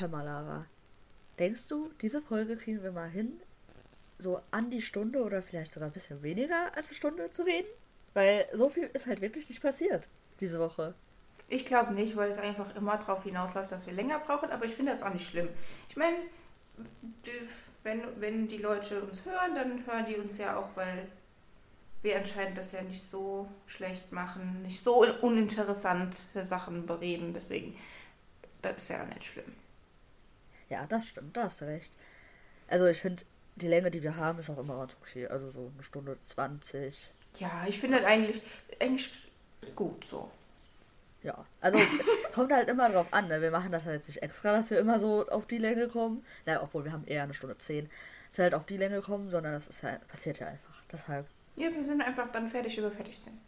hör mal, Lara. Denkst du, diese Folge kriegen wir mal hin, so an die Stunde oder vielleicht sogar ein bisschen weniger als eine Stunde zu reden? Weil so viel ist halt wirklich nicht passiert diese Woche. Ich glaube nicht, weil es einfach immer darauf hinausläuft, dass wir länger brauchen, aber ich finde das auch nicht schlimm. Ich meine, wenn, wenn die Leute uns hören, dann hören die uns ja auch, weil wir anscheinend das ja nicht so schlecht machen, nicht so uninteressante Sachen bereden. Deswegen, das ist ja nicht schlimm. Ja, das stimmt, da hast du recht. Also ich finde, die Länge, die wir haben, ist auch immer ganz okay. Also so eine Stunde 20. Ja, ich finde das eigentlich, eigentlich gut so. Ja, also kommt halt immer drauf an. Ne? Wir machen das halt jetzt nicht extra, dass wir immer so auf die Länge kommen. Ja, obwohl wir haben eher eine Stunde 10. Dass wir halt auf die Länge kommen, sondern das ist halt, passiert ja einfach. Deshalb. Ja, wir sind einfach dann fertig, wenn wir fertig sind.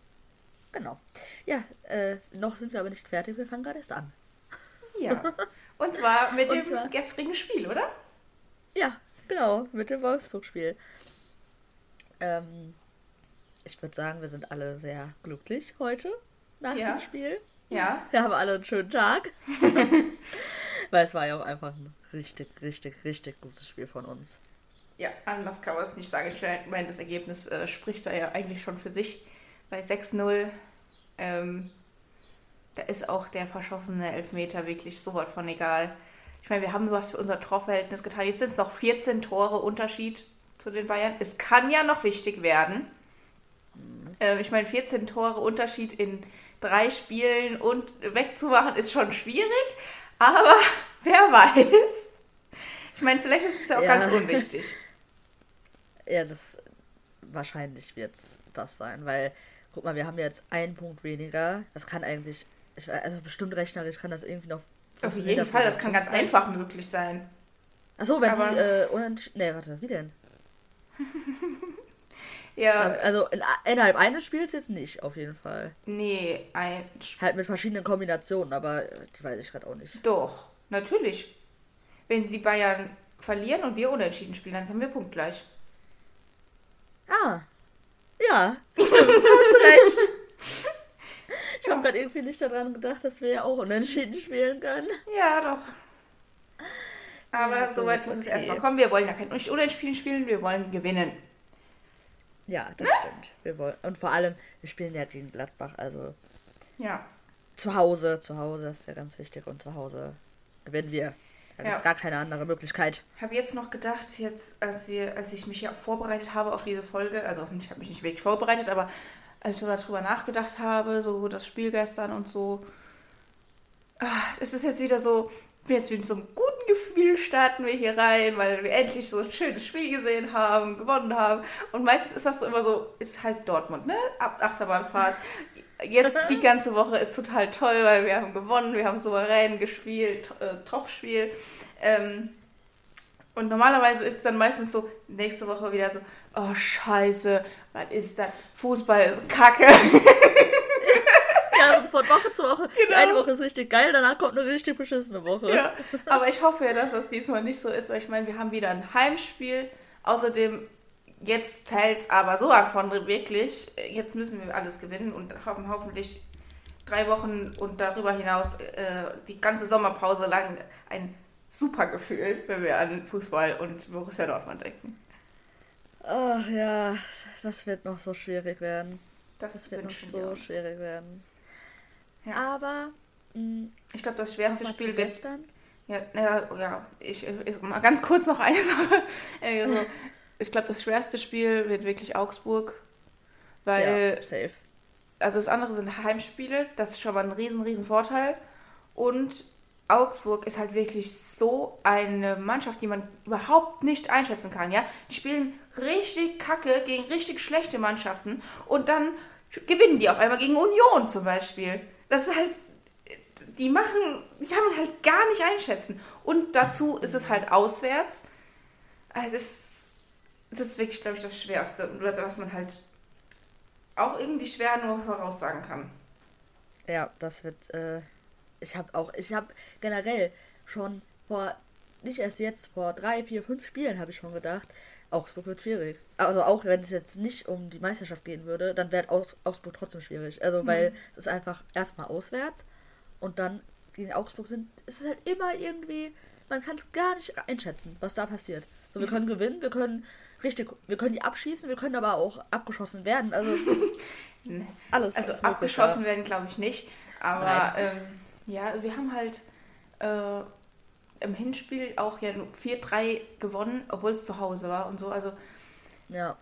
Genau. Ja, äh, noch sind wir aber nicht fertig, wir fangen gerade erst an. Ja. Und zwar mit dem zwar, gestrigen Spiel, oder? Ja, genau, mit dem Wolfsburg-Spiel. Ähm, ich würde sagen, wir sind alle sehr glücklich heute nach ja. dem Spiel. Ja. Wir haben alle einen schönen Tag. Weil es war ja auch einfach ein richtig, richtig, richtig gutes Spiel von uns. Ja, anders kann man es nicht sagen. Ich meine, das Ergebnis äh, spricht da ja eigentlich schon für sich. Bei 6-0, ähm, da ist auch der verschossene Elfmeter wirklich so was von egal. Ich meine, wir haben was für unser Torverhältnis getan. Jetzt sind es noch 14 Tore Unterschied zu den Bayern. Es kann ja noch wichtig werden. Mhm. Äh, ich meine, 14 Tore Unterschied in drei Spielen und wegzumachen ist schon schwierig, aber wer weiß. Ich meine, vielleicht ist es ja auch ja. ganz unwichtig. Ja, das wahrscheinlich wird das sein, weil guck mal, wir haben jetzt einen Punkt weniger. Das kann eigentlich, ich, also bestimmt rechnerisch kann das irgendwie noch. Auf jeden Fall, das kann ganz einfach möglich sein. Achso, wenn Aber die äh, unentschieden. Nee, warte, wie denn? Ja. Also in, innerhalb eines Spiels jetzt nicht, auf jeden Fall. Nee, ein. Halt mit verschiedenen Kombinationen, aber die weiß ich gerade auch nicht. Doch, natürlich. Wenn die Bayern verlieren und wir unentschieden spielen, dann haben wir punktgleich. Ah. Ja, stimmt, du hast recht. Ich habe gerade irgendwie nicht daran gedacht, dass wir ja auch unentschieden spielen können. Ja, doch. Aber ja, soweit muss okay. es erstmal kommen. Wir wollen ja kein Unentschieden spielen, wir wollen gewinnen. Ja, das ne? stimmt. Wir wollen, und vor allem, wir spielen ja gegen Gladbach, also. Ja. Zu Hause, zu Hause ist ja ganz wichtig und zu Hause gewinnen wir. Da gibt es gar keine andere Möglichkeit. Ich habe jetzt noch gedacht, jetzt, als wir, als ich mich ja vorbereitet habe auf diese Folge, also ich habe mich nicht wirklich vorbereitet, aber als ich so darüber nachgedacht habe, so das Spiel gestern und so, ah, es ist jetzt wieder so, jetzt mit so einem guten Gefühl starten wir hier rein, weil wir endlich so ein schönes Spiel gesehen haben, gewonnen haben. Und meistens ist das so immer so, ist halt Dortmund, ne? Ab Achterbahnfahrt. Jetzt die ganze Woche ist total toll, weil wir haben gewonnen, wir haben souverän gespielt, äh, Top-Spiel. Ähm, und normalerweise ist dann meistens so, nächste Woche wieder so, oh scheiße, was ist das? Fußball ist Kacke. ja, von Woche zu Woche. Genau. Eine Woche ist richtig geil, danach kommt eine richtig beschissene Woche. Ja, aber ich hoffe ja, dass das diesmal nicht so ist, weil ich meine, wir haben wieder ein Heimspiel. Außerdem, jetzt zählt es aber so von wirklich, jetzt müssen wir alles gewinnen und haben hoffentlich drei Wochen und darüber hinaus äh, die ganze Sommerpause lang ein super Gefühl, wenn wir an Fußball und Borussia Dortmund denken. Ach ja, das wird noch so schwierig werden. Das, das wird noch so schwierig werden. Ja. Aber mh, mm, ich glaube, das schwerste Spiel wird. Ja, ja, ja ich, ich, mal ganz kurz noch eine Sache. Also, ich glaube, das schwerste Spiel wird wirklich Augsburg, weil ja, safe. also das andere sind Heimspiele, das ist schon mal ein riesen, riesen Vorteil. Und Augsburg ist halt wirklich so eine Mannschaft, die man überhaupt nicht einschätzen kann, ja. Die spielen richtig kacke gegen richtig schlechte Mannschaften und dann gewinnen die auf einmal gegen Union zum Beispiel. Das ist halt, die machen, die kann man halt gar nicht einschätzen. Und dazu ist es halt auswärts. Also das, das ist wirklich, glaube ich, das Schwerste, was man halt auch irgendwie schwer nur voraussagen kann. Ja, das wird, äh, ich habe auch, ich habe generell schon vor, nicht erst jetzt, vor drei, vier, fünf Spielen habe ich schon gedacht, Augsburg wird schwierig. Also auch wenn es jetzt nicht um die Meisterschaft gehen würde, dann wäre Aus Augsburg trotzdem schwierig. Also weil mhm. es ist einfach erstmal auswärts und dann gegen Augsburg sind, ist es halt immer irgendwie man kann es gar nicht einschätzen, was da passiert. So, wir können gewinnen, wir können richtig, wir können die abschießen, wir können aber auch abgeschossen werden. Also alles. Also abgeschossen werden, glaube ich nicht. Aber ähm, ja, also wir haben halt äh, im Hinspiel auch ja 4-3 gewonnen, obwohl es zu Hause war und so. Also ja.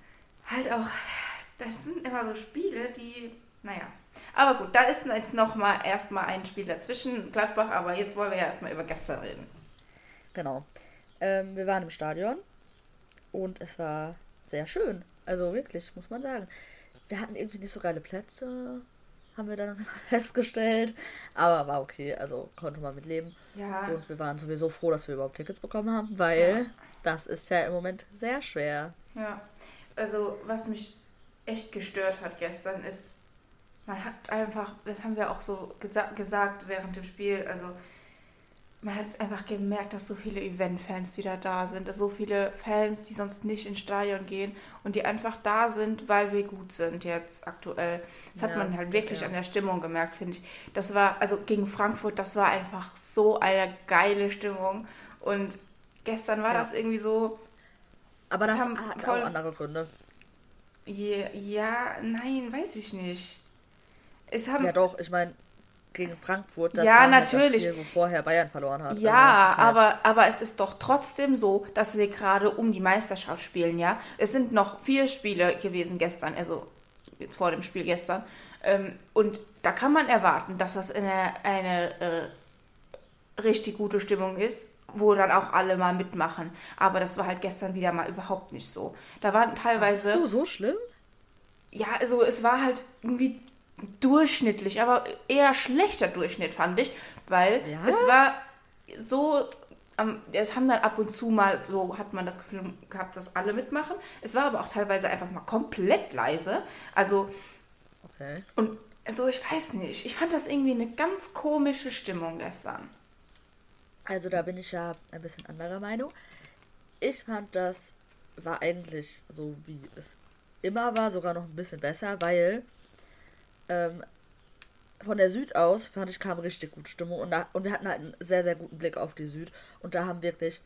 halt auch, das sind immer so Spiele, die, naja. Aber gut, da ist jetzt noch mal erstmal ein Spiel dazwischen, Gladbach, aber jetzt wollen wir ja erstmal über gestern reden. Genau. Ähm, wir waren im Stadion und es war sehr schön. Also wirklich, muss man sagen. Wir hatten irgendwie nicht so geile Plätze haben wir dann festgestellt. Aber war okay, also konnte man mit leben. Ja. Und wir waren sowieso froh, dass wir überhaupt Tickets bekommen haben, weil ja. das ist ja im Moment sehr schwer. Ja, also was mich echt gestört hat gestern ist, man hat einfach, das haben wir auch so gesa gesagt während dem Spiel, also man hat einfach gemerkt, dass so viele Event-Fans wieder da sind, dass so viele Fans, die sonst nicht ins Stadion gehen und die einfach da sind, weil wir gut sind jetzt aktuell. Das hat ja, man halt wirklich ja. an der Stimmung gemerkt, finde ich. Das war, also gegen Frankfurt, das war einfach so eine geile Stimmung. Und gestern war ja. das irgendwie so. Aber das, das haben hat voll, auch andere Gründe. Ja, ja, nein, weiß ich nicht. Es haben, ja doch, ich meine, gegen Frankfurt. Das ja, natürlich. Halt das Spiel, wo vorher Bayern verloren hat. Ja, also halt aber, aber es ist doch trotzdem so, dass sie gerade um die Meisterschaft spielen, ja. Es sind noch vier Spiele gewesen gestern, also jetzt vor dem Spiel gestern. Ähm, und da kann man erwarten, dass das eine, eine äh, richtig gute Stimmung ist, wo dann auch alle mal mitmachen. Aber das war halt gestern wieder mal überhaupt nicht so. Da waren teilweise. Ach so, so schlimm? Ja, also es war halt irgendwie durchschnittlich, aber eher schlechter Durchschnitt fand ich, weil ja? es war so, ähm, es haben dann ab und zu mal, so hat man das Gefühl gehabt, dass alle mitmachen. Es war aber auch teilweise einfach mal komplett leise. Also, okay. und so, ich weiß nicht, ich fand das irgendwie eine ganz komische Stimmung gestern. Also da bin ich ja ein bisschen anderer Meinung. Ich fand, das war eigentlich so, wie es immer war, sogar noch ein bisschen besser, weil ähm, von der Süd aus, fand ich, kam richtig gute Stimmung. Und, da, und wir hatten halt einen sehr, sehr guten Blick auf die Süd. Und da haben wirklich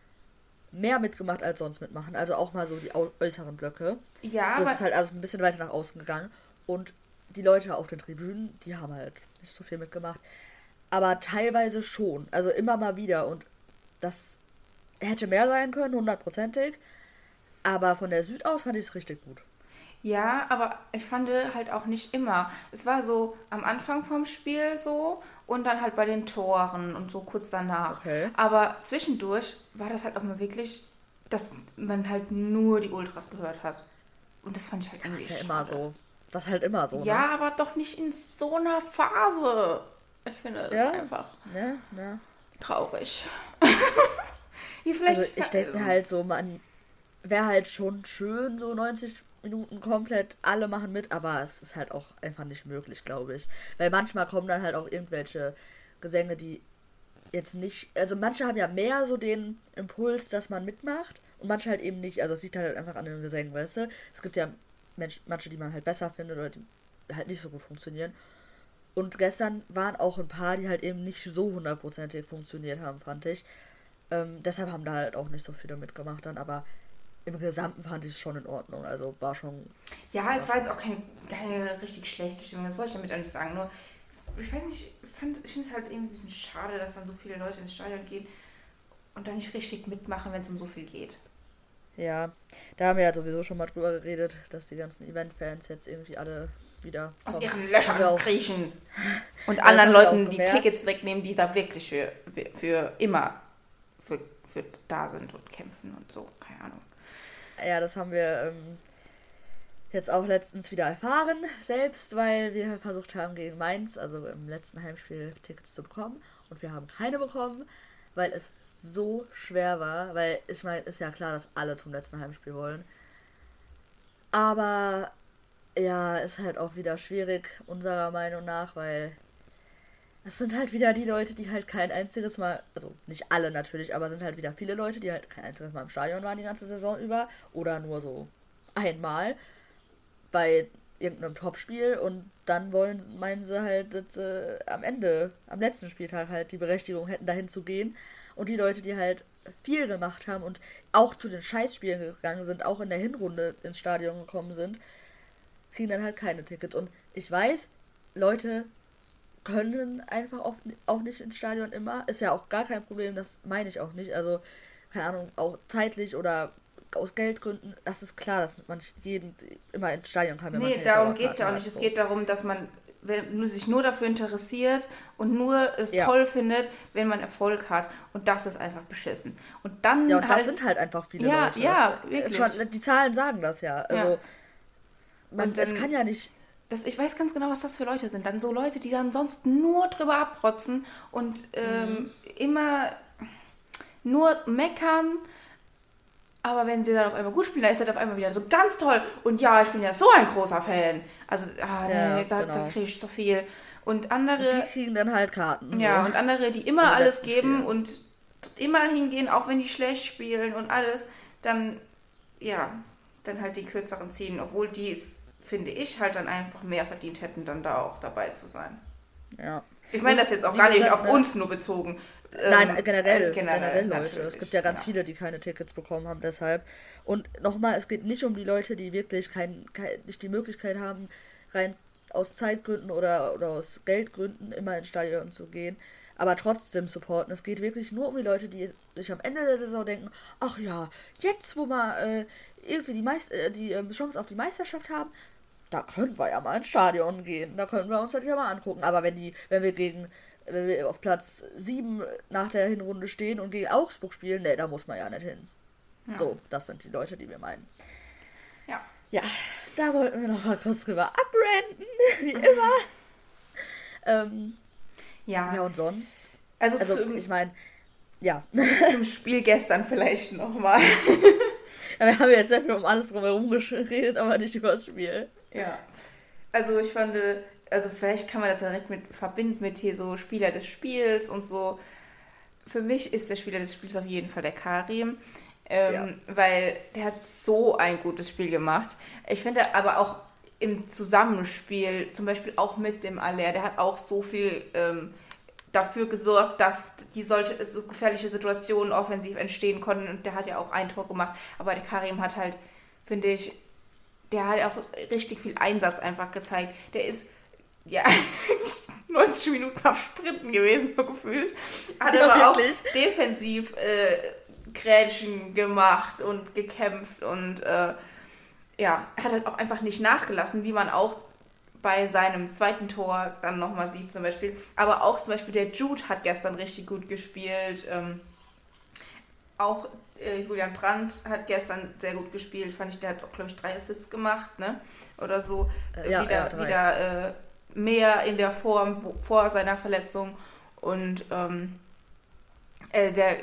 mehr mitgemacht als sonst mitmachen. Also auch mal so die äußeren Blöcke. Ja. So ist es halt alles ein bisschen weiter nach außen gegangen. Und die Leute auf den Tribünen, die haben halt nicht so viel mitgemacht. Aber teilweise schon. Also immer mal wieder. Und das hätte mehr sein können, hundertprozentig. Aber von der Süd aus fand ich es richtig gut. Ja, aber ich fand halt auch nicht immer. Es war so am Anfang vom Spiel so und dann halt bei den Toren und so kurz danach. Okay. Aber zwischendurch war das halt auch mal wirklich, dass man halt nur die Ultras gehört hat. Und das fand ich halt irgendwie. Das ist ja immer so. Das ist halt immer so. Ja, ne? aber doch nicht in so einer Phase. Ich finde das ja? einfach ja, ja. traurig. also ich denke mir halt so, man wäre halt schon schön, so 90 Minuten komplett alle machen mit, aber es ist halt auch einfach nicht möglich, glaube ich. Weil manchmal kommen dann halt auch irgendwelche Gesänge, die jetzt nicht, also manche haben ja mehr so den Impuls, dass man mitmacht und manche halt eben nicht. Also es liegt halt einfach an den Gesängen, weißt du. Es gibt ja Mensch, manche, die man halt besser findet oder die halt nicht so gut funktionieren. Und gestern waren auch ein paar, die halt eben nicht so hundertprozentig funktioniert haben, fand ich. Ähm, deshalb haben da halt auch nicht so viele mitgemacht dann, aber im Gesamten fand ich es schon in Ordnung. Also war schon. Ja, es war jetzt auch keine, keine richtig schlechte Stimmung. Das wollte ich damit auch nicht sagen. Nur, ich weiß nicht, ich, ich finde es halt irgendwie ein bisschen schade, dass dann so viele Leute ins Stadion gehen und dann nicht richtig mitmachen, wenn es um so viel geht. Ja, da haben wir ja sowieso schon mal drüber geredet, dass die ganzen Event-Fans jetzt irgendwie alle wieder aus ihren Löchern kriechen und anderen Leuten die Tickets wegnehmen, die da wirklich für, für, für immer für, für da sind und kämpfen und so. Keine Ahnung. Ja, das haben wir ähm, jetzt auch letztens wieder erfahren, selbst, weil wir versucht haben, gegen Mainz, also im letzten Heimspiel, Tickets zu bekommen. Und wir haben keine bekommen, weil es so schwer war, weil ich meine, ist ja klar, dass alle zum letzten Heimspiel wollen. Aber ja, ist halt auch wieder schwierig, unserer Meinung nach, weil es sind halt wieder die Leute, die halt kein einziges Mal, also nicht alle natürlich, aber sind halt wieder viele Leute, die halt kein einziges Mal im Stadion waren die ganze Saison über oder nur so einmal bei irgendeinem Topspiel und dann wollen, meinen sie halt, dass äh, am Ende, am letzten Spieltag halt die Berechtigung hätten, dahin zu gehen. Und die Leute, die halt viel gemacht haben und auch zu den Scheißspielen gegangen sind, auch in der Hinrunde ins Stadion gekommen sind, kriegen dann halt keine Tickets. Und ich weiß, Leute können einfach oft auch nicht ins Stadion immer. Ist ja auch gar kein Problem, das meine ich auch nicht. Also, keine Ahnung, auch zeitlich oder aus Geldgründen, das ist klar, dass man jeden immer ins Stadion kann. Wenn nee, darum geht es ja auch nicht. Es geht darum, dass man wenn, sich nur dafür interessiert und nur es ja. toll findet, wenn man Erfolg hat. Und das ist einfach beschissen. Und dann. Ja, und halt, das sind halt einfach viele ja, Leute. Ja, das, wirklich. Schon, die Zahlen sagen das ja. Also, ja. Man, und es kann ja nicht. Das, ich weiß ganz genau, was das für Leute sind. Dann so Leute, die dann sonst nur drüber abrotzen und ähm, mhm. immer nur meckern aber wenn sie dann auf einmal gut spielen, dann ist das auf einmal wieder so ganz toll. Und ja, ich bin ja so ein großer Fan. Also, ah, ja, nee, da, genau. da kriege ich so viel. Und andere. Und die kriegen dann halt Karten. Ja, so. und andere, die immer alles geben Spiel. und immer hingehen, auch wenn die schlecht spielen und alles, dann, ja, dann halt die kürzeren ziehen. Obwohl die es, finde ich, halt dann einfach mehr verdient hätten, dann da auch dabei zu sein. Ja. Ich meine das jetzt auch gar nicht auf uns nur bezogen. Nein, ähm, generell, äh, generell, generell Leute. Es gibt ja ganz ja. viele, die keine Tickets bekommen haben, deshalb. Und nochmal, es geht nicht um die Leute, die wirklich kein, kein, nicht die Möglichkeit haben, rein aus Zeitgründen oder, oder aus Geldgründen immer ins Stadion zu gehen, aber trotzdem supporten. Es geht wirklich nur um die Leute, die sich am Ende der Saison denken, ach ja, jetzt wo wir äh, irgendwie die, Meist äh, die äh, Chance auf die Meisterschaft haben, da können wir ja mal ins Stadion gehen. Da können wir uns das ja mal angucken. Aber wenn die, wenn wir gegen wenn wir auf Platz 7 nach der Hinrunde stehen und gegen Augsburg spielen, ne, da muss man ja nicht hin. Ja. So, das sind die Leute, die wir meinen. Ja. Ja, da wollten wir noch mal kurz drüber abranden, wie immer. ähm, ja. Ja, und sonst? Also, also zum, ich meine, ja. Zum Spiel gestern vielleicht nochmal. ja, wir haben jetzt sehr viel um alles drumherum geredet, aber nicht über das Spiel. Ja. Also ich fand, also vielleicht kann man das direkt mit verbinden mit hier so Spieler des Spiels und so. Für mich ist der Spieler des Spiels auf jeden Fall der Karim. Ähm, ja. Weil der hat so ein gutes Spiel gemacht. Ich finde aber auch im Zusammenspiel, zum Beispiel auch mit dem Aller, der hat auch so viel ähm, dafür gesorgt, dass die solche so gefährliche Situationen offensiv entstehen konnten. Und der hat ja auch ein Tor gemacht. Aber der Karim hat halt, finde ich, der hat auch richtig viel Einsatz einfach gezeigt. Der ist ja, 90 Minuten auf Sprinten gewesen, so gefühlt. Hat ja, aber wirklich? auch defensiv äh, Grätschen gemacht und gekämpft und äh, ja, hat halt auch einfach nicht nachgelassen, wie man auch bei seinem zweiten Tor dann nochmal sieht zum Beispiel. Aber auch zum Beispiel der Jude hat gestern richtig gut gespielt. Ähm, auch äh, Julian Brandt hat gestern sehr gut gespielt, fand ich, der hat auch, glaube ich, drei Assists gemacht, ne? Oder so. Äh, ja, wieder ja, wieder äh, mehr in der Form vor seiner Verletzung. Und ähm, äh, der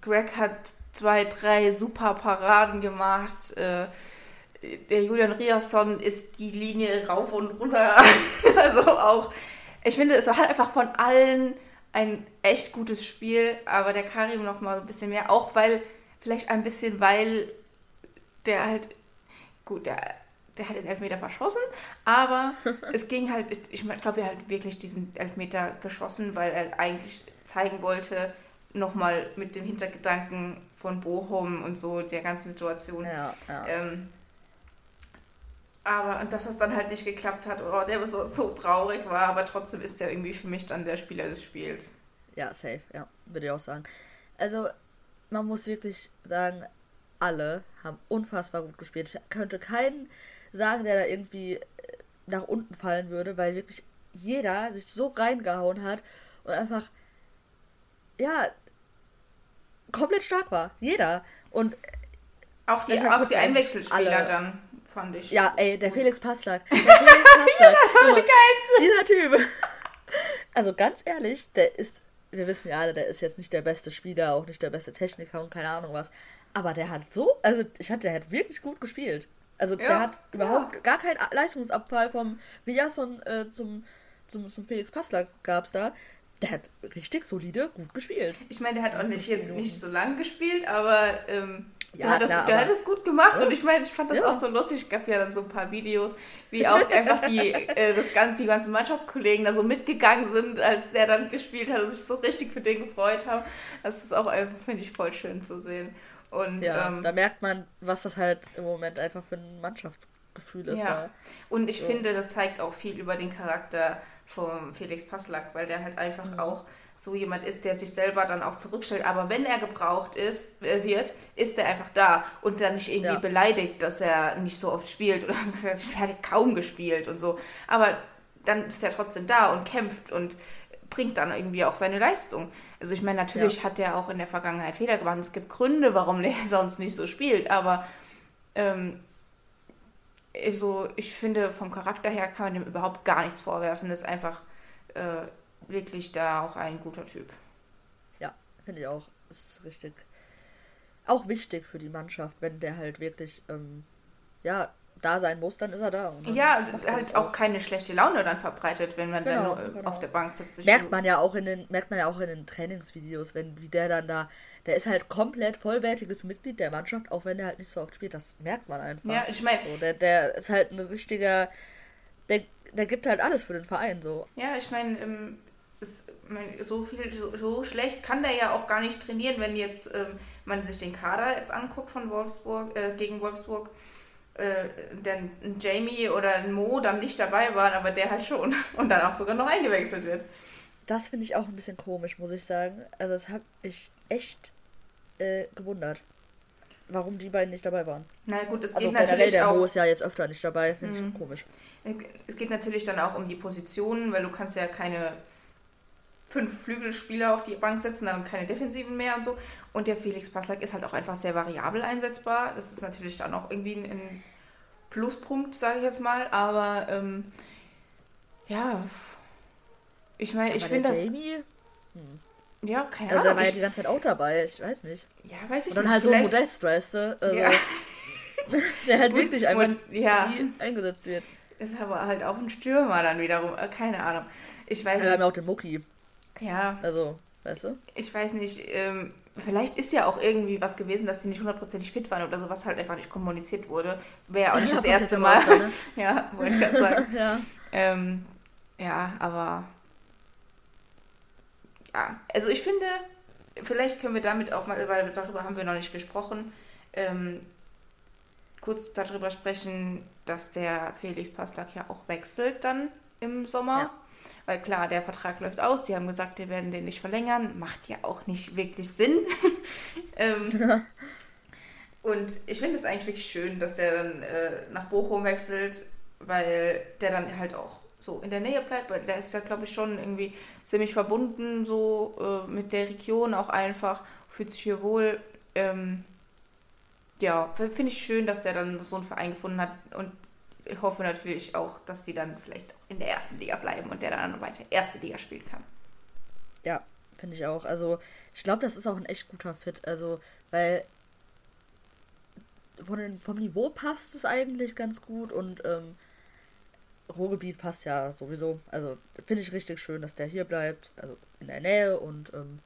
Greg hat zwei, drei super Paraden gemacht. Äh, der Julian Riasson ist die Linie rauf und runter. also auch, ich finde, es war halt einfach von allen ein echt gutes Spiel, aber der Karim noch mal ein bisschen mehr, auch weil, vielleicht ein bisschen, weil der halt, gut, der der hat den Elfmeter verschossen, aber es ging halt, ich glaube, er hat wirklich diesen Elfmeter geschossen, weil er eigentlich zeigen wollte, nochmal mit dem Hintergedanken von Bochum und so der ganzen Situation. Ja, ja. Ähm, aber und dass das dann halt nicht geklappt hat, oh, der so, so traurig war, aber trotzdem ist er irgendwie für mich dann der Spieler des Spiels. Ja, safe, ja, würde ich auch sagen. Also, man muss wirklich sagen, alle haben unfassbar gut gespielt. Ich könnte keinen sagen, der da irgendwie äh, nach unten fallen würde, weil wirklich jeder sich so reingehauen hat und einfach, ja, komplett stark war. Jeder. Und auch die, auch die Einwechselspieler alle. dann, fand ich. Ja, ey, der Felix Passlack. Der Felix Passlack. ja, der geilste. Dieser Typ. Also ganz ehrlich, der ist, wir wissen ja alle, der ist jetzt nicht der beste Spieler, auch nicht der beste Techniker und keine Ahnung was. Aber der hat so, also ich hatte, der hat wirklich gut gespielt. Also ja, der hat überhaupt ja. gar keinen Leistungsabfall vom Riasson äh, zum, zum, zum Felix Passler gab es da. Der hat richtig solide gut gespielt. Ich meine, der hat auch nicht jetzt nicht so lang gespielt, aber ähm, Ja, der, hat das, klar, das gut gemacht ja. und ich meine, ich fand das ja. auch so lustig. Es gab ja dann so ein paar Videos, wie auch einfach die, äh, das ganze, die ganzen Mannschaftskollegen da so mitgegangen sind, als der dann gespielt hat und sich so richtig für den gefreut haben. Das ist auch einfach, finde ich, voll schön zu sehen. Und, ja, ähm, da merkt man, was das halt im Moment einfach für ein Mannschaftsgefühl ist. Ja. Da. Und ich so. finde, das zeigt auch viel über den Charakter von Felix Passlack, weil der halt einfach mhm. auch so jemand ist, der sich selber dann auch zurückstellt. Aber wenn er gebraucht ist, äh, wird, ist er einfach da und dann nicht irgendwie ja. beleidigt, dass er nicht so oft spielt oder dass er kaum gespielt und so. Aber dann ist er trotzdem da und kämpft und bringt dann irgendwie auch seine Leistung. Also ich meine, natürlich ja. hat er auch in der Vergangenheit Fehler gemacht. Es gibt Gründe, warum er sonst nicht so spielt, aber ähm, also ich finde, vom Charakter her kann man dem überhaupt gar nichts vorwerfen. Das ist einfach äh, wirklich da auch ein guter Typ. Ja, finde ich auch. Ist richtig. Auch wichtig für die Mannschaft, wenn der halt wirklich, ähm, ja, da sein muss, dann ist er da. ja, halt auch, auch keine schlechte Laune dann verbreitet, wenn man genau, dann nur genau. auf der Bank sitzt. Merkt man ja auch in den, merkt man ja auch in den Trainingsvideos, wenn wie der dann da, der ist halt komplett vollwertiges Mitglied der Mannschaft, auch wenn der halt nicht so oft spielt. Das merkt man einfach. Ja, ich meine, so, der, der ist halt ein richtiger, der, der gibt halt alles für den Verein so. Ja, ich meine, ähm, ist, so viel, so, so, schlecht kann der ja auch gar nicht trainieren, wenn jetzt ähm, man sich den Kader jetzt anguckt von Wolfsburg äh, gegen Wolfsburg. Äh, denn ein Jamie oder ein Mo dann nicht dabei waren, aber der halt schon und dann auch sogar noch eingewechselt wird. Das finde ich auch ein bisschen komisch, muss ich sagen. Also das habe ich echt äh, gewundert, warum die beiden nicht dabei waren. Na gut, es also geht also natürlich der auch... Mo ist ja jetzt öfter nicht dabei, finde mhm. ich komisch. Es geht natürlich dann auch um die Positionen, weil du kannst ja keine fünf Flügelspieler auf die Bank setzen, dann keine Defensiven mehr und so. Und der Felix Passlack ist halt auch einfach sehr variabel einsetzbar. Das ist natürlich dann auch irgendwie ein, ein Pluspunkt, sage ich jetzt mal. Aber ähm, ja, ich meine, ich finde das. Jamie? Hm. Ja, keine also, Ahnung. Der war ja die ganze Zeit auch dabei, ich weiß nicht. Ja, weiß ich und dann nicht. halt so modest, weißt du? Also, ja. der halt wirklich einfach ja. eingesetzt wird. Ist aber halt auch ein Stürmer dann wiederum. Äh, keine Ahnung. Ich weiß ja, nicht. Wir haben auch den Mucki. Ja. Also, weißt du? Ich weiß nicht, ähm, vielleicht ist ja auch irgendwie was gewesen, dass die nicht hundertprozentig fit waren oder so, was halt einfach nicht kommuniziert wurde. Wäre auch nicht ja, das erste Mal. Mal ne? ja, wollte ich gerade sagen. ja. Ähm, ja, aber ja, also ich finde, vielleicht können wir damit auch mal, weil darüber haben wir noch nicht gesprochen, ähm, kurz darüber sprechen, dass der Felix Passlack ja auch wechselt dann im Sommer. Ja. Weil klar, der Vertrag läuft aus, die haben gesagt, wir werden den nicht verlängern. Macht ja auch nicht wirklich Sinn. ähm, und ich finde es eigentlich wirklich schön, dass der dann äh, nach Bochum wechselt, weil der dann halt auch so in der Nähe bleibt, weil der ist ja, glaube ich, schon irgendwie ziemlich verbunden so äh, mit der Region auch einfach, fühlt sich hier wohl. Ähm, ja, finde ich schön, dass der dann so einen Verein gefunden hat und ich hoffe natürlich auch, dass die dann vielleicht in der ersten Liga bleiben und der dann weiter erste Liga spielen kann. Ja, finde ich auch. Also ich glaube, das ist auch ein echt guter Fit. Also, weil von vom Niveau passt es eigentlich ganz gut und ähm, Ruhrgebiet passt ja sowieso. Also finde ich richtig schön, dass der hier bleibt, also in der Nähe und ähm,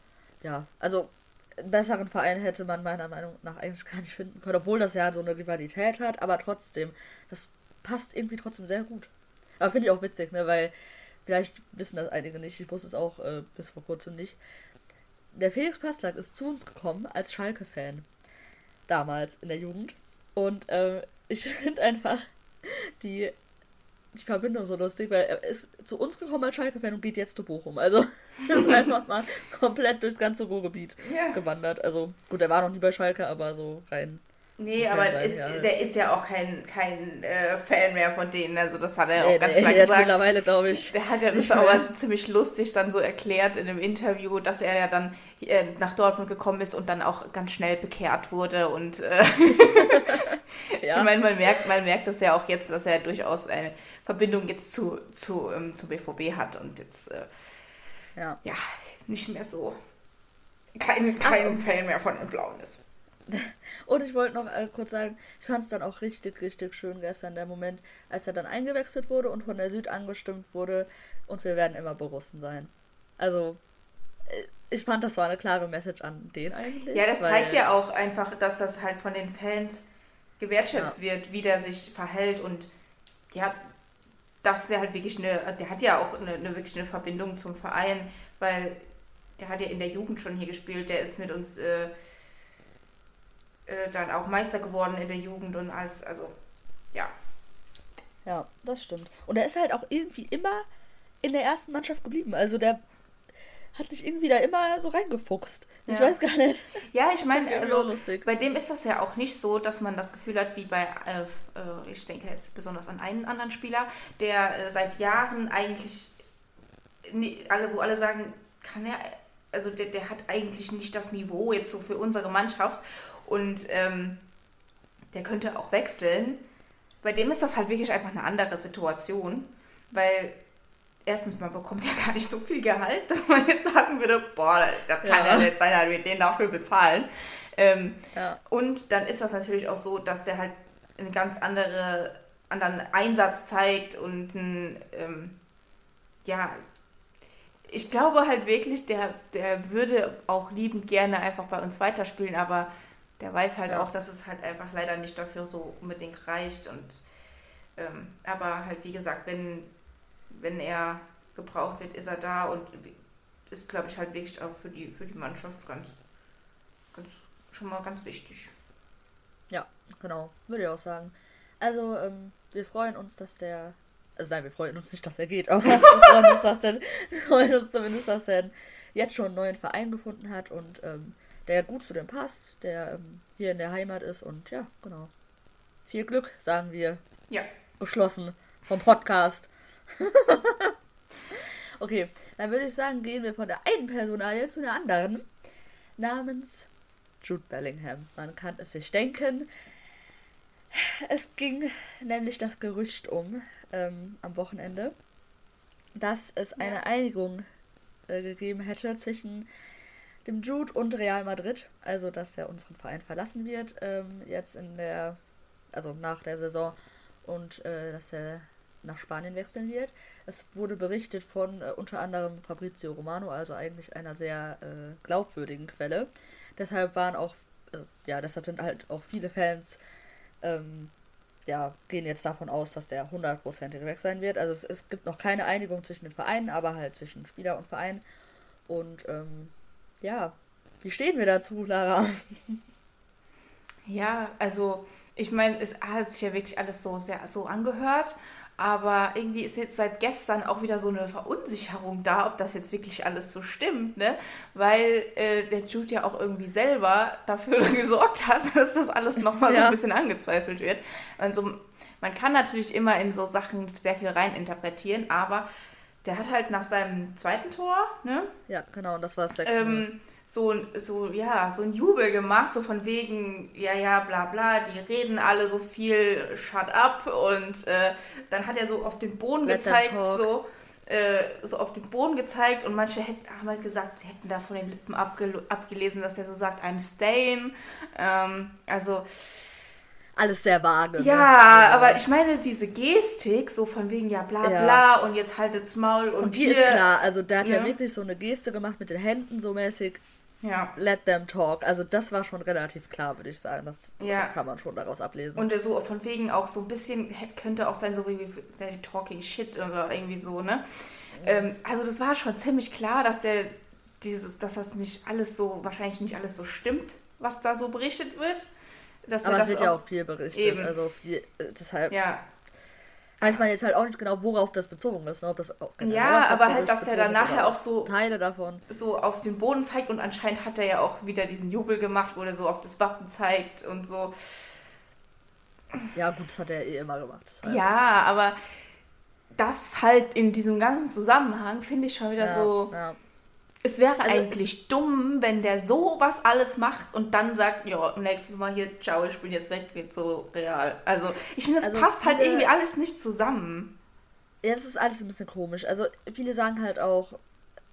ja, also einen besseren Verein hätte man meiner Meinung nach eigentlich gar nicht finden können, obwohl das ja so eine Rivalität hat, aber trotzdem, das passt irgendwie trotzdem sehr gut. Aber finde ich auch witzig, ne, weil vielleicht wissen das einige nicht, ich wusste es auch äh, bis vor kurzem nicht. Der Felix Passlack ist zu uns gekommen als Schalke-Fan. Damals in der Jugend. Und äh, ich finde einfach die, die Verbindung so lustig, weil er ist zu uns gekommen als Schalke-Fan und geht jetzt zu Bochum. Also ist einfach mal komplett durchs ganze Ruhrgebiet ja. gewandert. Also gut, er war noch nie bei Schalke, aber so rein Nee, aber sein, ist, ja. der ist ja auch kein, kein äh, Fan mehr von denen. Also das hat er nee, auch ganz nee, klar gesagt. mittlerweile, glaube ich. Der hat ja das aber ziemlich lustig dann so erklärt in einem Interview, dass er ja dann äh, nach Dortmund gekommen ist und dann auch ganz schnell bekehrt wurde. Und äh, ja. ich meine, man merkt, man merkt das ja auch jetzt, dass er durchaus eine Verbindung jetzt zu, zu, ähm, zu BVB hat und jetzt äh, ja. ja. nicht mehr so kein, kein Fan mehr von den Blauen ist. Und ich wollte noch äh, kurz sagen, ich fand es dann auch richtig, richtig schön gestern, der Moment, als er dann eingewechselt wurde und von der Süd angestimmt wurde und wir werden immer Borussen sein. Also, ich fand, das war eine klare Message an den eigentlich. Ja, das zeigt ja auch einfach, dass das halt von den Fans gewertschätzt ja. wird, wie der sich verhält und ja, das wäre halt wirklich eine, der hat ja auch eine, eine, wirklich eine Verbindung zum Verein, weil der hat ja in der Jugend schon hier gespielt, der ist mit uns äh, äh, dann auch Meister geworden in der Jugend und alles, also ja. Ja, das stimmt. Und er ist halt auch irgendwie immer in der ersten Mannschaft geblieben. Also der hat sich irgendwie da immer so reingefuchst. Ich ja. weiß gar nicht. Ja, ich meine, also bei dem ist das ja auch nicht so, dass man das Gefühl hat, wie bei, äh, äh, ich denke jetzt besonders an einen anderen Spieler, der äh, seit Jahren eigentlich, nie, alle, wo alle sagen, kann er, also der, der hat eigentlich nicht das Niveau jetzt so für unsere Mannschaft und ähm, der könnte auch wechseln. Bei dem ist das halt wirklich einfach eine andere Situation, weil erstens, man bekommt ja gar nicht so viel Gehalt, dass man jetzt sagen würde, boah, das kann ja, ja nicht sein, dass wir den dafür bezahlen. Ähm, ja. Und dann ist das natürlich auch so, dass der halt einen ganz andere, anderen Einsatz zeigt und ein, ähm, ja, ich glaube halt wirklich, der, der würde auch liebend gerne einfach bei uns weiterspielen, aber der weiß halt ja. auch, dass es halt einfach leider nicht dafür so unbedingt reicht. Und ähm, aber halt wie gesagt, wenn wenn er gebraucht wird, ist er da und ist, glaube ich, halt wirklich auch für die, für die Mannschaft ganz, ganz, schon mal ganz wichtig. Ja, genau, würde ich auch sagen. Also, ähm, wir freuen uns, dass der, also nein, wir freuen uns nicht, dass er geht, aber wir freuen uns, dass der, freuen uns zumindest, dass er jetzt schon einen neuen Verein gefunden hat und ähm, der gut zu dem passt, der ähm, hier in der Heimat ist und ja, genau. Viel Glück, sagen wir. Ja. Beschlossen vom Podcast. okay, dann würde ich sagen, gehen wir von der einen Personalie zu der anderen. Namens Jude Bellingham. Man kann es sich denken. Es ging nämlich das Gerücht um ähm, am Wochenende, dass es eine. Einigung äh, gegeben hätte zwischen dem Jude und Real Madrid, also dass er unseren Verein verlassen wird, ähm, jetzt in der, also nach der Saison und äh, dass er nach Spanien wechseln wird. Es wurde berichtet von äh, unter anderem Fabrizio Romano, also eigentlich einer sehr äh, glaubwürdigen Quelle. Deshalb waren auch, äh, ja, deshalb sind halt auch viele Fans, ähm, ja, gehen jetzt davon aus, dass der hundertprozentig weg sein wird. Also es, es, gibt noch keine Einigung zwischen den Vereinen, aber halt zwischen Spieler und Verein. Und ähm, ja, wie stehen wir dazu, Lara? Ja, also ich meine, es hat sich ja wirklich alles so sehr so angehört. Aber irgendwie ist jetzt seit gestern auch wieder so eine Verunsicherung da, ob das jetzt wirklich alles so stimmt, ne? Weil äh, der Jude ja auch irgendwie selber dafür gesorgt hat, dass das alles nochmal ja. so ein bisschen angezweifelt wird. Also man kann natürlich immer in so Sachen sehr viel reininterpretieren, aber der hat halt nach seinem zweiten Tor, ne? Ja, genau, das war das sechste. Ähm, so, so, ja, so ein Jubel gemacht, so von wegen, ja, ja, bla bla, die reden alle so viel, shut up. Und äh, dann hat er so auf den Boden Let gezeigt, so, äh, so auf den Boden gezeigt und manche hätten, haben halt gesagt, sie hätten da von den Lippen abgel abgelesen, dass der so sagt, I'm staying. Ähm, also alles sehr vage. Ja, ne? Aber ich meine, diese Gestik, so von wegen, ja, bla bla, ja. und jetzt haltet's Maul und. Und die hier, ist klar, also der hat ja. ja. wirklich so eine Geste gemacht mit den Händen, so mäßig. Ja. Let them talk. Also das war schon relativ klar, würde ich sagen. Das, ja. das kann man schon daraus ablesen. Und so von wegen auch so ein bisschen, könnte auch sein, so wie Talking Shit oder irgendwie so, ne? Ja. Ähm, also das war schon ziemlich klar, dass der dieses, dass das nicht alles so, wahrscheinlich nicht alles so stimmt, was da so berichtet wird. Dass Aber es wird ja auch viel berichtet. Eben. Also viel, äh, deshalb. Ja, weiß man jetzt halt auch nicht genau, worauf das bezogen ist. Ne? Ob das ja, aber halt, dass er dann nachher auch so Teile davon so auf den Boden zeigt und anscheinend hat er ja auch wieder diesen Jubel gemacht, wo er so auf das Wappen zeigt und so. Ja, gut, das hat er eh immer gemacht. Deshalb. Ja, aber das halt in diesem ganzen Zusammenhang finde ich schon wieder ja, so. Ja. Es wäre also eigentlich dumm, wenn der sowas alles macht und dann sagt, ja, nächstes Mal hier, ciao, ich bin jetzt weg, geht so real. Also, ich finde, das also passt halt viele, halt irgendwie alles nicht zusammen. Ja, das ist alles ein bisschen komisch. Also, viele sagen halt auch,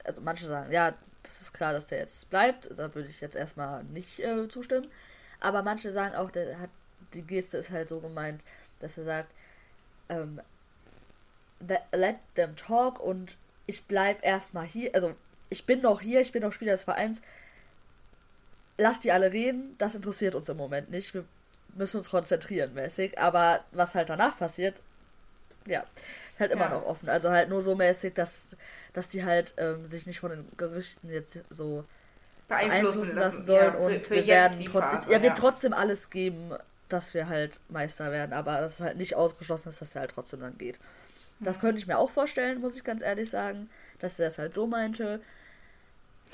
also manche sagen, ja, das ist klar, dass der jetzt bleibt. Da würde ich jetzt erstmal nicht äh, zustimmen. Aber manche sagen auch, der hat, die Geste ist halt so gemeint, dass er sagt, ähm, let them talk und ich bleib erstmal hier, also ich bin noch hier, ich bin noch Spieler des Vereins. Lass die alle reden, das interessiert uns im Moment nicht. Wir müssen uns konzentrieren mäßig. Aber was halt danach passiert, ja, ist halt immer ja. noch offen. Also halt nur so mäßig, dass, dass die halt ähm, sich nicht von den Gerüchten jetzt so beeinflussen, lassen sollen. Ja, für, und für wir werden trotzdem, Phase, ja, wird trotzdem alles geben, dass wir halt Meister werden. Aber das ist halt nicht ausgeschlossen ist, dass der halt trotzdem dann geht. Das könnte ich mir auch vorstellen, muss ich ganz ehrlich sagen, dass er das halt so meinte.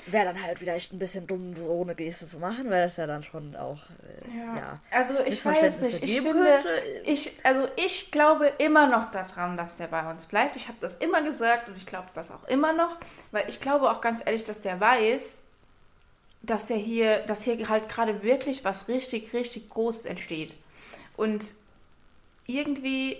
Wäre dann halt wieder echt ein bisschen dumm, so eine Geste zu machen, weil das ja dann schon auch, äh, ja. ja. Also ich weiß nicht, ich finde, ich, also ich glaube immer noch daran, dass der bei uns bleibt. Ich habe das immer gesagt und ich glaube das auch immer noch, weil ich glaube auch ganz ehrlich, dass der weiß, dass der hier, dass hier halt gerade wirklich was richtig, richtig Großes entsteht. Und irgendwie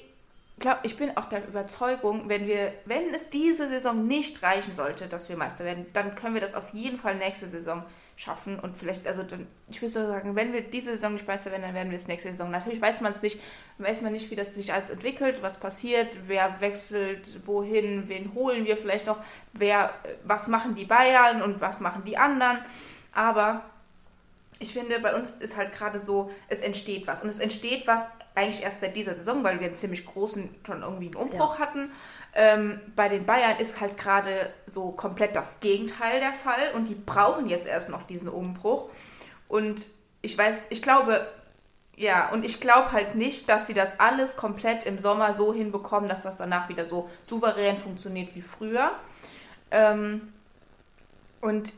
glaub, ich bin auch der Überzeugung, wenn wir, wenn es diese Saison nicht reichen sollte, dass wir Meister werden, dann können wir das auf jeden Fall nächste Saison schaffen und vielleicht, also dann, ich würde sagen, wenn wir diese Saison nicht Meister werden, dann werden wir es nächste Saison. Natürlich weiß man es nicht, weiß man nicht, wie das sich alles entwickelt, was passiert, wer wechselt, wohin, wen holen wir vielleicht noch, wer, was machen die Bayern und was machen die anderen. Aber ich finde, bei uns ist halt gerade so, es entsteht was. Und es entsteht was eigentlich erst seit dieser Saison, weil wir einen ziemlich großen, schon irgendwie einen Umbruch ja. hatten. Ähm, bei den Bayern ist halt gerade so komplett das Gegenteil der Fall und die brauchen jetzt erst noch diesen Umbruch. Und ich weiß, ich glaube, ja, und ich glaube halt nicht, dass sie das alles komplett im Sommer so hinbekommen, dass das danach wieder so souverän funktioniert wie früher. Ähm, und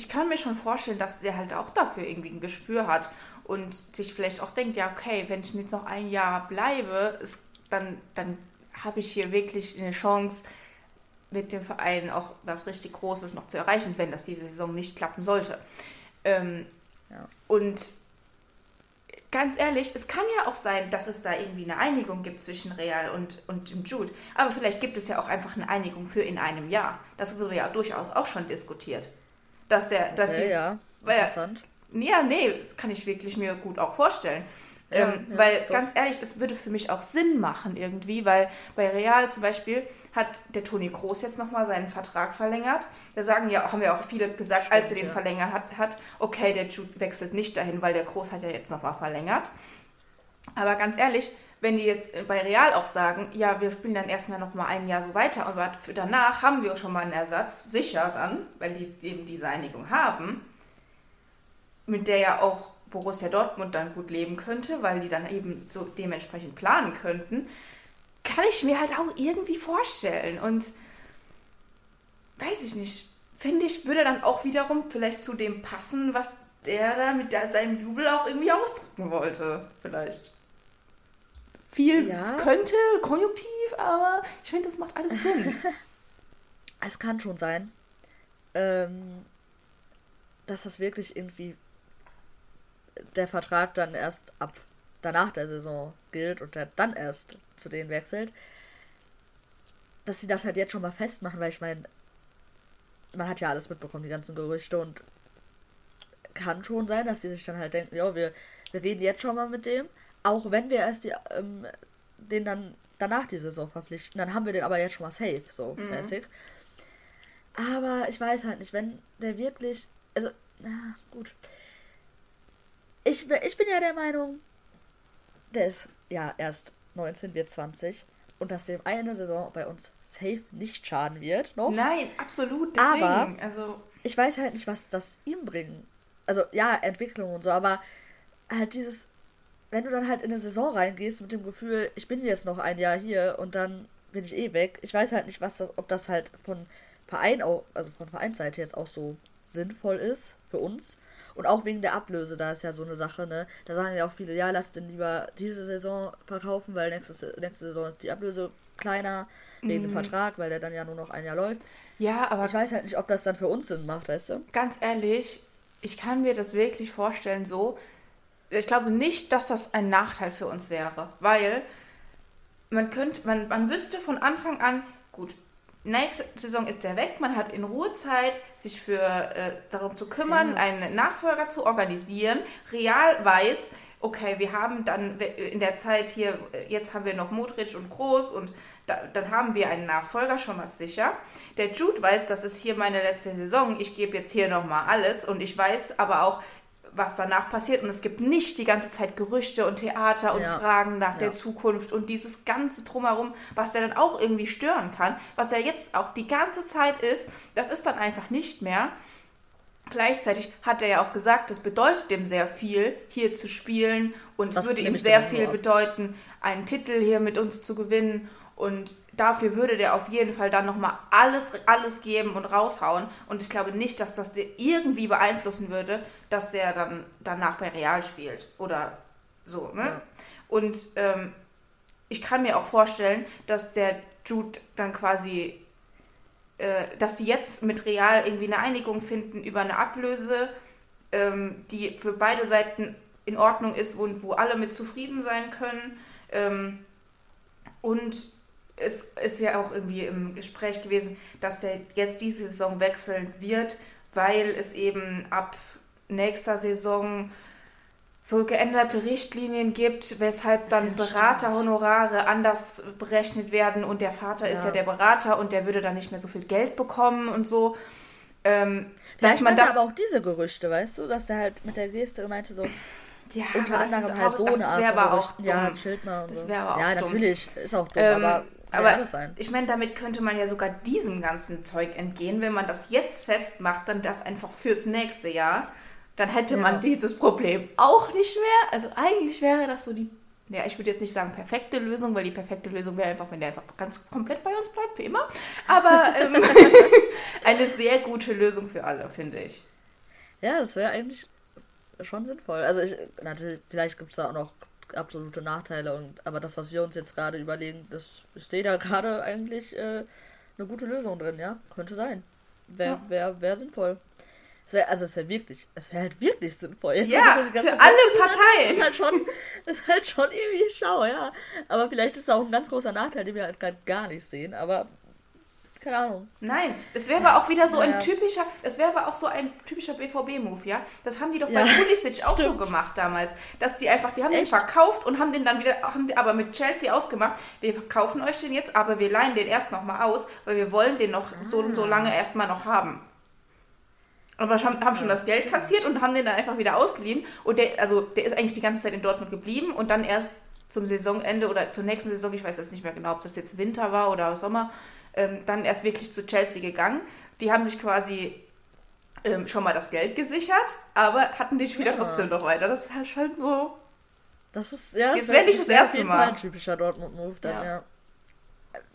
ich kann mir schon vorstellen, dass der halt auch dafür irgendwie ein Gespür hat und sich vielleicht auch denkt, ja, okay, wenn ich jetzt noch ein Jahr bleibe, ist, dann, dann habe ich hier wirklich eine Chance, mit dem Verein auch was richtig Großes noch zu erreichen, wenn das diese Saison nicht klappen sollte. Ähm, ja. Und ganz ehrlich, es kann ja auch sein, dass es da irgendwie eine Einigung gibt zwischen Real und, und dem Jude. Aber vielleicht gibt es ja auch einfach eine Einigung für in einem Jahr. Das wurde ja durchaus auch schon diskutiert dass der, dass okay, sie, ja, interessant. ja, nee, das kann ich wirklich mir gut auch vorstellen. Ja, ähm, ja, weil doch. ganz ehrlich, es würde für mich auch Sinn machen irgendwie, weil bei Real zum Beispiel hat der Toni Groß jetzt nochmal seinen Vertrag verlängert. Da sagen ja, haben ja auch viele gesagt, Stimmt, als er den ja. verlängert hat, hat, okay, der Jude wechselt nicht dahin, weil der Groß hat ja jetzt nochmal verlängert. Aber ganz ehrlich, wenn die jetzt bei Real auch sagen, ja, wir spielen dann erstmal noch mal ein Jahr so weiter und für danach haben wir schon mal einen Ersatz, sicher dann, weil die eben diese Einigung haben, mit der ja auch Borussia Dortmund dann gut leben könnte, weil die dann eben so dementsprechend planen könnten, kann ich mir halt auch irgendwie vorstellen. Und weiß ich nicht, finde ich, würde dann auch wiederum vielleicht zu dem passen, was der da mit seinem Jubel auch irgendwie ausdrücken wollte, vielleicht viel ja. könnte, konjunktiv, aber ich finde, das macht alles Sinn. es kann schon sein, ähm, dass das wirklich irgendwie der Vertrag dann erst ab danach der Saison gilt und der dann erst zu denen wechselt, dass sie das halt jetzt schon mal festmachen, weil ich meine, man hat ja alles mitbekommen, die ganzen Gerüchte und kann schon sein, dass die sich dann halt denken, ja, wir, wir reden jetzt schon mal mit dem auch wenn wir erst die, ähm, den dann danach die Saison verpflichten, dann haben wir den aber jetzt schon mal safe, so mhm. mäßig. Aber ich weiß halt nicht, wenn der wirklich. Also, na gut. Ich, ich bin ja der Meinung, der ist ja erst 19, wird 20 und dass dem eine Saison bei uns safe nicht schaden wird. Noch. Nein, absolut. Deswegen, aber also ich weiß halt nicht, was das ihm bringt. Also ja, Entwicklung und so, aber halt dieses wenn du dann halt in eine Saison reingehst mit dem Gefühl, ich bin jetzt noch ein Jahr hier und dann bin ich eh weg. Ich weiß halt nicht, was das, ob das halt von Verein auch, also von Vereinsseite jetzt auch so sinnvoll ist für uns. Und auch wegen der Ablöse, da ist ja so eine Sache, ne? Da sagen ja auch viele, ja, lass den lieber diese Saison verkaufen, weil nächste, nächste Saison ist die Ablöse kleiner, wegen mm. dem mhm. Vertrag, weil der dann ja nur noch ein Jahr läuft. Ja, aber. Ich weiß halt nicht, ob das dann für uns Sinn macht, weißt du? Ganz ehrlich, ich kann mir das wirklich vorstellen, so, ich glaube nicht, dass das ein Nachteil für uns wäre, weil man könnte, man, man wüsste von Anfang an, gut, nächste Saison ist der weg, man hat in Ruhe Zeit, sich für äh, darum zu kümmern, ja. einen Nachfolger zu organisieren. Real weiß, okay, wir haben dann in der Zeit hier, jetzt haben wir noch Modric und Groß und da, dann haben wir einen Nachfolger schon mal sicher. Der Jude weiß, das ist hier meine letzte Saison, ich gebe jetzt hier nochmal alles und ich weiß aber auch, was danach passiert. Und es gibt nicht die ganze Zeit Gerüchte und Theater und ja. Fragen nach ja. der Zukunft und dieses ganze Drumherum, was der dann auch irgendwie stören kann, was er jetzt auch die ganze Zeit ist, das ist dann einfach nicht mehr. Gleichzeitig hat er ja auch gesagt, das bedeutet dem sehr viel, hier zu spielen und das es würde ihm sehr viel bedeuten, einen Titel hier mit uns zu gewinnen und dafür würde der auf jeden Fall dann nochmal alles, alles geben und raushauen und ich glaube nicht, dass das irgendwie beeinflussen würde, dass der dann danach bei Real spielt oder so, ne? Ja. Und ähm, ich kann mir auch vorstellen, dass der Jude dann quasi äh, dass sie jetzt mit Real irgendwie eine Einigung finden über eine Ablöse, ähm, die für beide Seiten in Ordnung ist und wo alle mit zufrieden sein können. Ähm, und es ist ja auch irgendwie im Gespräch gewesen, dass der jetzt diese Saison wechseln wird, weil es eben ab nächster Saison so geänderte Richtlinien gibt, weshalb dann Beraterhonorare anders berechnet werden und der Vater ja. ist ja der Berater und der würde dann nicht mehr so viel Geld bekommen und so. Ähm, dass man das aber auch diese Gerüchte, weißt du, dass er halt mit der Geste meinte so, ja, unter anderem halt auch, so eine Art aber auch dumm. ja, und das so. Aber auch ja, dumm. natürlich ist auch dumm, ähm, aber aber ich meine, damit könnte man ja sogar diesem ganzen Zeug entgehen, wenn man das jetzt festmacht, dann das einfach fürs nächste Jahr dann hätte ja. man dieses Problem auch nicht mehr. Also eigentlich wäre das so die, ja, ich würde jetzt nicht sagen perfekte Lösung, weil die perfekte Lösung wäre einfach, wenn der einfach ganz komplett bei uns bleibt, wie immer. Aber ähm, eine sehr gute Lösung für alle, finde ich. Ja, das wäre eigentlich schon sinnvoll. Also ich, natürlich, vielleicht gibt es da auch noch absolute Nachteile, und, aber das, was wir uns jetzt gerade überlegen, das steht da gerade eigentlich äh, eine gute Lösung drin, ja. Könnte sein. Wäre ja. wär, wär sinnvoll. Es wär, also es wäre wirklich, es wäre halt wirklich sinnvoll. Jetzt ja, für alle Parteien. Ist halt, schon, ist halt schon irgendwie schlau, ja. Aber vielleicht ist da auch ein ganz großer Nachteil, den wir halt gerade gar nicht sehen. Aber keine Ahnung. Nein, es wäre aber auch wieder so ein typischer, es wäre aber auch so ein typischer BVB-Move, ja. Das haben die doch bei Pulisic auch so gemacht damals, dass die einfach, die haben Echt? den verkauft und haben den dann wieder, haben die aber mit Chelsea ausgemacht. Wir verkaufen euch den jetzt, aber wir leihen den erst noch mal aus, weil wir wollen den noch ah. so so lange erstmal noch haben. Aber haben schon das Geld kassiert und haben den dann einfach wieder ausgeliehen. Und der, also der ist eigentlich die ganze Zeit in Dortmund geblieben und dann erst zum Saisonende oder zur nächsten Saison, ich weiß jetzt nicht mehr genau, ob das jetzt Winter war oder Sommer, ähm, dann erst wirklich zu Chelsea gegangen. Die haben sich quasi ähm, schon mal das Geld gesichert, aber hatten den Spieler ja. trotzdem noch weiter. Das ist halt schon so. Das ist ja. Jetzt wäre nicht das erste Mal. ein typischer Dortmund-Move dann, ja.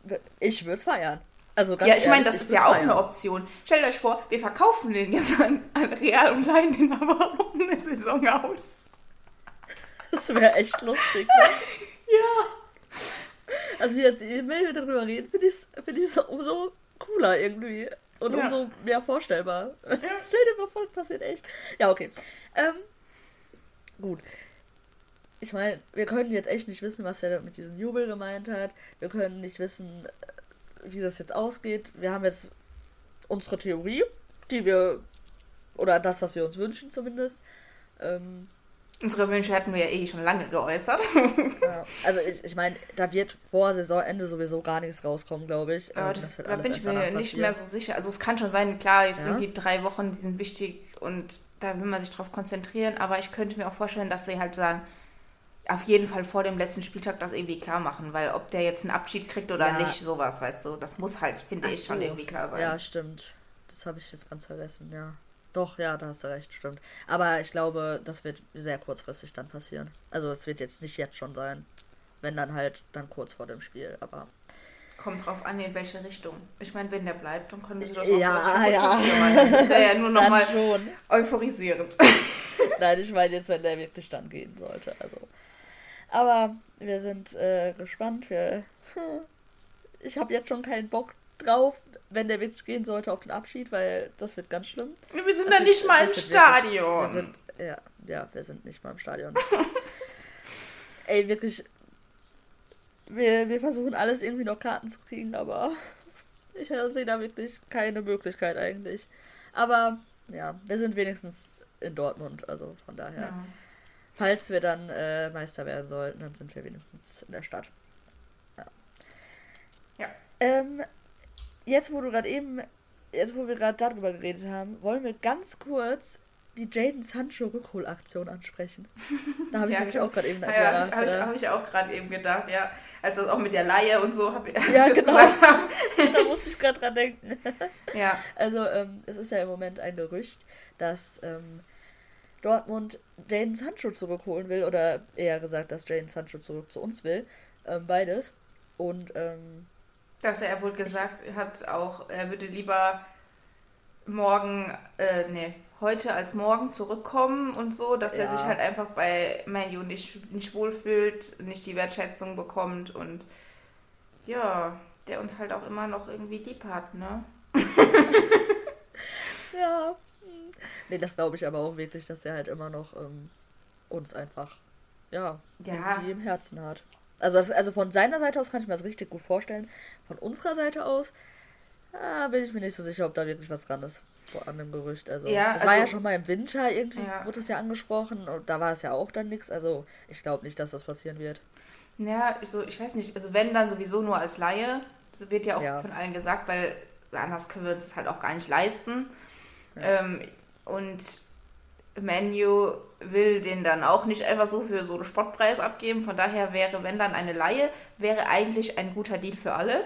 ja. Ich würde es feiern. Also ja, ich meine, das ist ja auch eine Option. Stellt euch vor, wir verkaufen den jetzt an, an Real und leihen den aber um eine Saison aus. Das wäre echt lustig. Ne? ja. Also jetzt, je mehr wir darüber reden, finde ich es find umso cooler irgendwie. Und ja. umso mehr vorstellbar. Ja. Stell dir mal vor, passiert echt. Ja, okay. Ähm, gut. Ich meine, wir können jetzt echt nicht wissen, was er mit diesem Jubel gemeint hat. Wir können nicht wissen, wie das jetzt ausgeht. Wir haben jetzt unsere Theorie, die wir, oder das, was wir uns wünschen zumindest. Ähm, Unsere Wünsche hatten wir ja eh schon lange geäußert. ja, also ich, ich meine, da wird vor Saisonende sowieso gar nichts rauskommen, glaube ich. Ja, das, das da bin ich mir nicht mehr so sicher. Also es kann schon sein, klar, jetzt ja? sind die drei Wochen, die sind wichtig und da will man sich drauf konzentrieren, aber ich könnte mir auch vorstellen, dass sie halt sagen, auf jeden Fall vor dem letzten Spieltag das irgendwie klar machen, weil ob der jetzt einen Abschied kriegt oder ja. nicht, sowas, weißt du, das muss halt, finde ich, so. schon irgendwie klar sein. Ja, stimmt. Das habe ich jetzt ganz vergessen, ja. Doch, ja, da hast du recht, stimmt. Aber ich glaube, das wird sehr kurzfristig dann passieren. Also es wird jetzt nicht jetzt schon sein. Wenn dann halt dann kurz vor dem Spiel, aber. Kommt drauf an, in welche Richtung. Ich meine, wenn der bleibt, dann können sie das auch Ja, ja. Das ist ja nur nochmal euphorisierend. Nein, ich meine jetzt, wenn der wirklich dann gehen sollte. Also. Aber wir sind äh, gespannt. Wir, ich habe jetzt schon keinen Bock drauf, wenn der Witz gehen sollte auf den Abschied, weil das wird ganz schlimm. Wir sind da nicht mal im Stadion. Wirklich, sind, ja, ja, wir sind nicht mal im Stadion. ey, wirklich. Wir, wir versuchen alles irgendwie noch Karten zu kriegen, aber ich sehe da wirklich keine Möglichkeit eigentlich. Aber ja, wir sind wenigstens in Dortmund, also von daher. Ja Falls wir dann äh, Meister werden sollten, dann sind wir wenigstens in der Stadt. Ja. ja. Ähm, jetzt, wo du gerade eben, jetzt, wo wir gerade darüber geredet haben, wollen wir ganz kurz die Jaden Sancho Rückholaktion ansprechen. Da habe ich ja, auch gerade eben gedacht. Ja, habe ich, hab ich, auch gerade eben gedacht, ja. Also auch mit der Laie und so habe ich ja, genau. gesagt da musste ich gerade dran denken. Ja. Also ähm, es ist ja im Moment ein Gerücht, dass ähm, Dortmund Jaden Sancho zurückholen will oder eher gesagt, dass Jaden Sancho zurück zu uns will. Ähm, beides. Und ähm, dass er wohl gesagt hat, auch er würde lieber morgen, äh, nee, heute als morgen zurückkommen und so, dass ja. er sich halt einfach bei Manu nicht, nicht wohlfühlt, nicht die Wertschätzung bekommt und ja, der uns halt auch immer noch irgendwie lieb hat, ne? ja. Nee, das glaube ich aber auch wirklich, dass er halt immer noch ähm, uns einfach, ja, ja, im Herzen hat. Also, das, also von seiner Seite aus kann ich mir das richtig gut vorstellen. Von unserer Seite aus ah, bin ich mir nicht so sicher, ob da wirklich was dran ist an dem Gerücht. Also, ja, es also, war ja schon mal im Winter irgendwie, ja. wurde es ja angesprochen und da war es ja auch dann nichts. Also, ich glaube nicht, dass das passieren wird. Ja, so, ich weiß nicht, also wenn dann sowieso nur als Laie, das wird ja auch ja. von allen gesagt, weil anders können wir uns das halt auch gar nicht leisten. Ähm, und Menu will den dann auch nicht einfach so für so einen Spottpreis abgeben. Von daher wäre, wenn dann eine Laie, wäre eigentlich ein guter Deal für alle.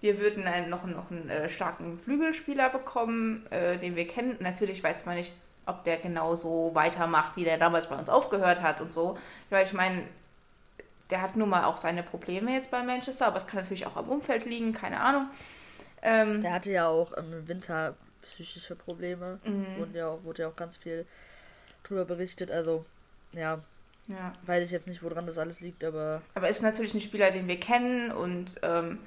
Wir würden einen, noch, noch einen äh, starken Flügelspieler bekommen, äh, den wir kennen. Natürlich weiß man nicht, ob der genauso weitermacht, wie der damals bei uns aufgehört hat und so. Weil ich meine, der hat nun mal auch seine Probleme jetzt bei Manchester, aber es kann natürlich auch am Umfeld liegen, keine Ahnung. Ähm, der hatte ja auch im Winter psychische Probleme. Mhm. Wurde, ja, wurde ja auch ganz viel drüber berichtet. Also, ja. Ja. Weiß ich jetzt nicht, woran das alles liegt, aber. Aber ist natürlich ein Spieler, den wir kennen und ähm,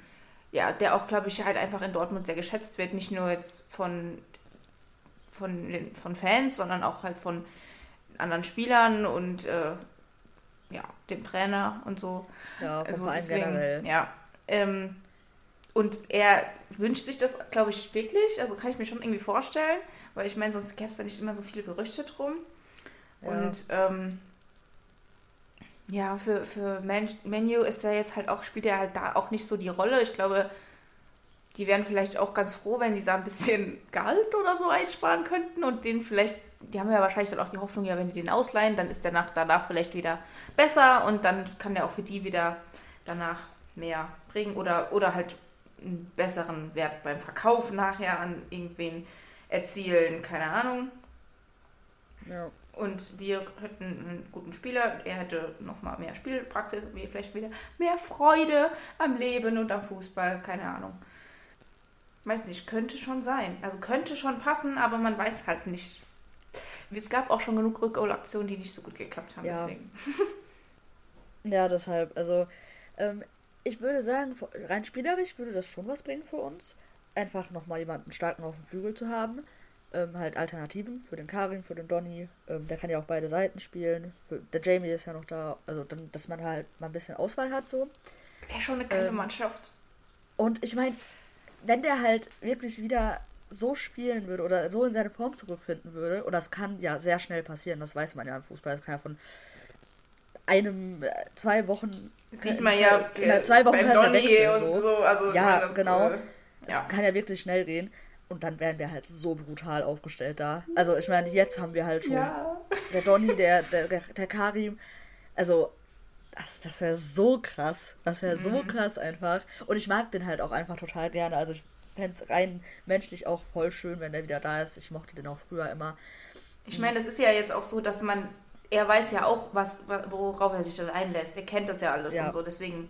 ja, der auch, glaube ich, halt einfach in Dortmund sehr geschätzt wird. Nicht nur jetzt von, von, den, von Fans, sondern auch halt von anderen Spielern und äh, ja, dem Trainer und so. Ja, also deswegen, generell. Ja. Ähm, und er wünscht sich das, glaube ich, wirklich. Also kann ich mir schon irgendwie vorstellen, weil ich meine, sonst gäbe es da nicht immer so viele Gerüchte drum. Ja. Und ähm, ja, für, für Man Menu ist er jetzt halt auch, spielt er halt da auch nicht so die Rolle. Ich glaube, die wären vielleicht auch ganz froh, wenn die da ein bisschen Gehalt oder so einsparen könnten und den vielleicht, die haben ja wahrscheinlich dann auch die Hoffnung, ja, wenn die den ausleihen, dann ist der nach, danach vielleicht wieder besser und dann kann der auch für die wieder danach mehr bringen oder, oder halt einen besseren Wert beim Verkauf nachher an irgendwen erzielen, keine Ahnung. Ja. Und wir hätten einen guten Spieler, er hätte nochmal mehr Spielpraxis und wir vielleicht wieder mehr Freude am Leben und am Fußball, keine Ahnung. Weiß nicht, könnte schon sein. Also könnte schon passen, aber man weiß halt nicht. Es gab auch schon genug Rückholaktionen, die nicht so gut geklappt haben, ja. deswegen. ja, deshalb, also ähm, ich würde sagen, rein spielerisch würde das schon was bringen für uns. Einfach nochmal jemanden starken auf dem Flügel zu haben ähm, halt Alternativen für den Karim, für den Donny. Ähm, der kann ja auch beide Seiten spielen. Für, der Jamie ist ja noch da. Also, dann, dass man halt mal ein bisschen Auswahl hat, so. Wäre schon eine geile ähm, Mannschaft. Und ich meine, wenn der halt wirklich wieder so spielen würde oder so in seine Form zurückfinden würde, und das kann ja sehr schnell passieren, das weiß man ja im Fußball, das kann ja von einem, äh, zwei Wochen. Sieht man ja äh, zwei Wochen beim Donny und so. so. Also, ja, das, genau. Äh, ja. Das kann ja wirklich schnell gehen. Und dann wären wir halt so brutal aufgestellt da. Also ich meine, jetzt haben wir halt schon ja. der Donny, der, der, der, der Karim. Also das, das wäre so krass. Das wäre mhm. so krass einfach. Und ich mag den halt auch einfach total gerne. Also ich fände es rein menschlich auch voll schön, wenn der wieder da ist. Ich mochte den auch früher immer. Ich meine, es ist ja jetzt auch so, dass man, er weiß ja auch, was, worauf er sich dann einlässt. Er kennt das ja alles ja. und so. Deswegen,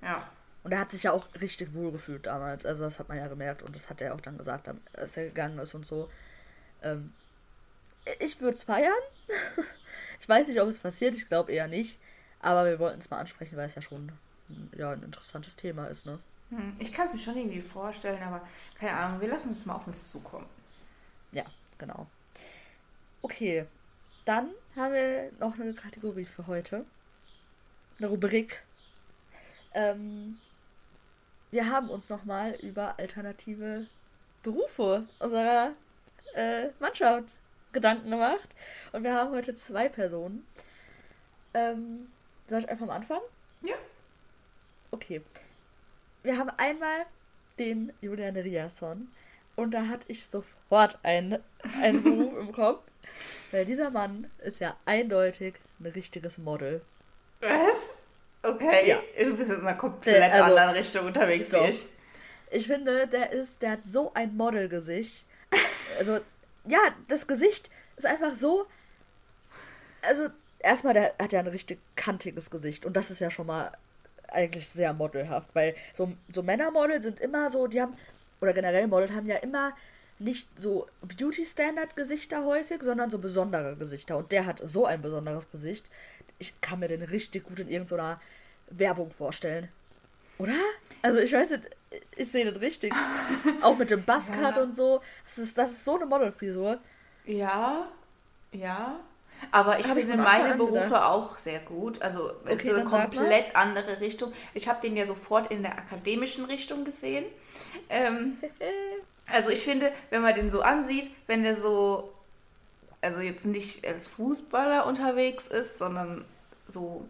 ja. Und er hat sich ja auch richtig wohl gefühlt damals. Also das hat man ja gemerkt und das hat er auch dann gesagt, als er gegangen ist und so. Ähm, ich würde es feiern. ich weiß nicht, ob es passiert. Ich glaube eher nicht. Aber wir wollten es mal ansprechen, weil es ja schon ja, ein interessantes Thema ist, ne? Hm, ich kann es mir schon irgendwie vorstellen, aber keine Ahnung, wir lassen es mal auf uns zukommen. Ja, genau. Okay, dann haben wir noch eine Kategorie für heute. Eine Rubrik. Ähm, wir haben uns nochmal über alternative Berufe unserer äh, Mannschaft Gedanken gemacht. Und wir haben heute zwei Personen. Ähm, soll ich einfach mal anfangen? Ja. Okay. Wir haben einmal den Julian Riasson und da hatte ich sofort einen, einen Beruf im Kopf, weil dieser Mann ist ja eindeutig ein richtiges Model. Was? Okay, ja. du bist jetzt in einer komplett also, anderen Richtung unterwegs doch. wie ich. Ich finde, der ist, der hat so ein Modelgesicht. Also, ja, das Gesicht ist einfach so. Also, erstmal, der hat ja ein richtig kantiges Gesicht und das ist ja schon mal eigentlich sehr modelhaft, weil so, so Männermodel sind immer so, die haben, oder generell Model haben ja immer nicht so Beauty-Standard-Gesichter häufig, sondern so besondere Gesichter. Und der hat so ein besonderes Gesicht. Ich kann mir den richtig gut in irgendeiner Werbung vorstellen. Oder? Also ich weiß nicht, ich sehe das richtig. Auch mit dem Buzzcut ja. und so. Das ist, das ist so eine Modelfrisur. Ja, ja. Aber ich finde meine Berufe gedacht. auch sehr gut. Also es okay, ist eine komplett andere Richtung. Ich habe den ja sofort in der akademischen Richtung gesehen. Ähm, also ich finde, wenn man den so ansieht, wenn der so, also jetzt nicht als Fußballer unterwegs ist, sondern so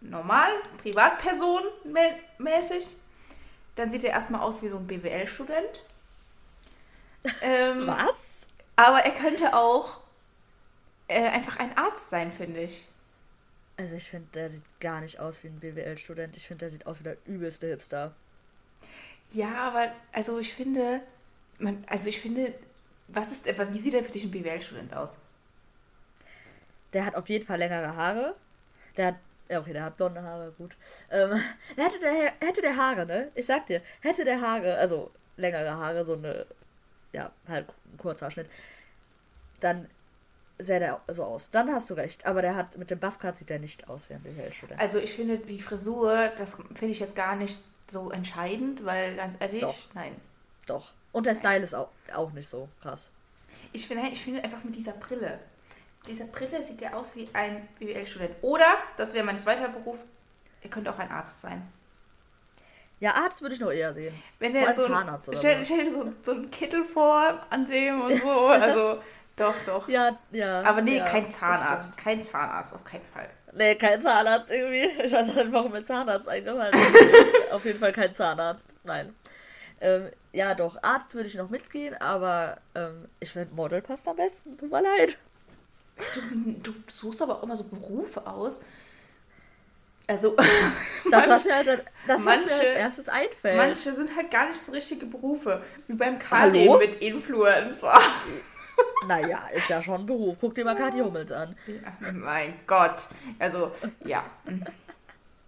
normal, Privatperson mäßig, dann sieht er erstmal aus wie so ein BWL-Student. Ähm, Was? Aber er könnte auch äh, einfach ein Arzt sein, finde ich. Also ich finde, der sieht gar nicht aus wie ein BWL-Student. Ich finde, der sieht aus wie der übelste Hipster. Ja, aber also ich finde, man, also ich finde, was ist, wie sieht denn für dich ein BWL-Student aus? Der hat auf jeden Fall längere Haare. Der hat, ja okay, der hat blonde Haare, gut. Ähm, hätte der, hätte der Haare, ne? Ich sag dir, hätte der Haare, also längere Haare, so eine, ja, halt ein kurzer Schnitt, dann sähe der so aus. Dann hast du recht. Aber der hat mit dem Buzzcut sieht er nicht aus wie ein BWL-Student. Also ich finde die Frisur, das finde ich jetzt gar nicht so entscheidend, weil ganz ehrlich, Doch. nein. Doch. Und der Style ist auch, auch nicht so krass. Ich finde ich finde einfach mit dieser Brille. Dieser Brille sieht ja aus wie ein BWL-Student. Oder, das wäre mein zweiter Beruf, er könnte auch ein Arzt sein. Ja, Arzt würde ich noch eher sehen. Wenn der so, Zahnarzt oder stell, stell dir so, so einen Kittel vor an dem und so. Also Doch, doch. Ja, ja. Aber nee, ja, kein Zahnarzt. Kein Zahnarzt, auf keinen Fall. Nee, kein Zahnarzt irgendwie. Ich weiß nicht, warum mir Zahnarzt eingefallen ist. auf jeden Fall kein Zahnarzt. Nein. Ähm, ja, doch, Arzt würde ich noch mitgehen, aber ähm, ich finde Model passt am besten. Tut mir leid. Du, du suchst aber auch immer so Berufe aus. Also, das, was mir, halt, das, manche, was mir als erstes einfällt. Manche sind halt gar nicht so richtige Berufe. Wie beim Karim mit Influencer. Naja, ist ja schon ein Beruf. Guck dir mal Kathi Hummels an. Ja, mein Gott. Also, ja.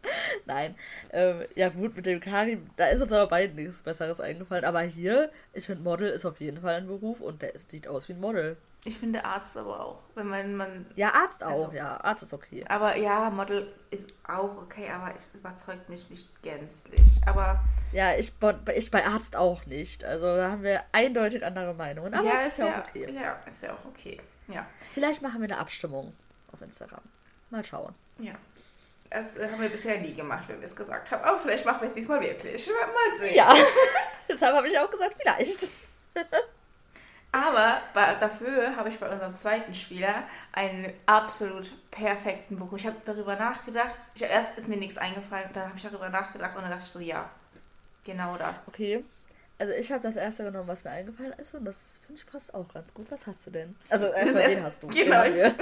Nein. Ähm, ja, gut, mit dem Karim, da ist uns aber beiden nichts Besseres eingefallen. Aber hier, ich finde, Model ist auf jeden Fall ein Beruf und der sieht aus wie ein Model. Ich finde Arzt aber auch. Wenn man, man ja, Arzt auch, also, ja. Arzt ist okay. Aber ja, Model ist auch okay, aber es überzeugt mich nicht gänzlich. Aber. Ja, ich, ich bei Arzt auch nicht. Also da haben wir eindeutig andere Meinungen. Aber ja, ist, ist ja auch okay. Ja, ist ja auch okay. Ja. Vielleicht machen wir eine Abstimmung auf Instagram. Mal schauen. Ja. Das äh, haben wir bisher nie gemacht, wenn wir es gesagt haben. Aber vielleicht machen wir es diesmal wirklich. Mal sehen. Ja. Deshalb habe ich auch gesagt, vielleicht. Aber dafür habe ich bei unserem zweiten Spieler einen absolut perfekten Buch. Ich habe darüber nachgedacht. Ich, erst ist mir nichts eingefallen, dann habe ich darüber nachgedacht und dann dachte ich so, ja, genau das. Okay. Also ich habe das erste genommen, was mir eingefallen ist und das finde ich passt auch ganz gut. Was hast du denn? Also erstmal den hast du. Genau.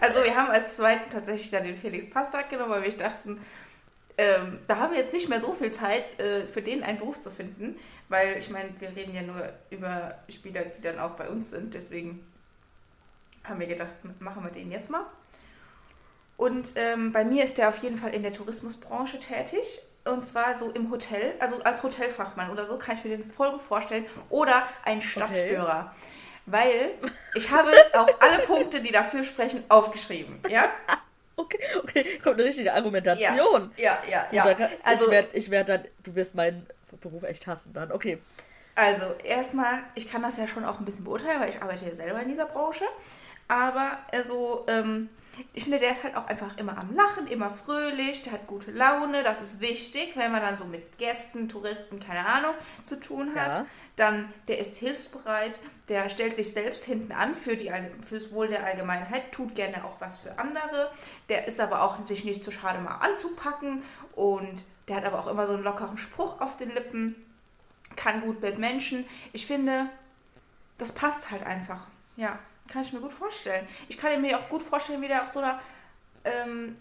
also wir haben als zweiten tatsächlich dann den Felix Pastak genommen, weil wir dachten, ähm, da haben wir jetzt nicht mehr so viel Zeit, äh, für den einen Beruf zu finden, weil ich meine, wir reden ja nur über Spieler, die dann auch bei uns sind. Deswegen haben wir gedacht, machen wir den jetzt mal. Und ähm, bei mir ist der auf jeden Fall in der Tourismusbranche tätig. Und zwar so im Hotel, also als Hotelfachmann oder so kann ich mir den voll vorstellen. Oder ein Stadtführer. Okay. Weil ich habe auch alle Punkte, die dafür sprechen, aufgeschrieben. Ja? Okay, okay, kommt eine richtige Argumentation. Ja, ja, ja. ja. Kann, also, ich werde ich werd dann, du wirst meinen Beruf echt hassen dann. Okay. Also, erstmal, ich kann das ja schon auch ein bisschen beurteilen, weil ich arbeite ja selber in dieser Branche. Aber also, ähm, ich finde, der ist halt auch einfach immer am Lachen, immer fröhlich, der hat gute Laune. Das ist wichtig, wenn man dann so mit Gästen, Touristen, keine Ahnung, zu tun hat. Ja. Dann, der ist hilfsbereit, der stellt sich selbst hinten an für die, fürs Wohl der Allgemeinheit, tut gerne auch was für andere. Der ist aber auch sich nicht zu schade, mal anzupacken. Und der hat aber auch immer so einen lockeren Spruch auf den Lippen, kann gut mit Menschen. Ich finde, das passt halt einfach. Ja. Kann ich mir gut vorstellen. Ich kann mir auch gut vorstellen, wie der auf so einer, ähm,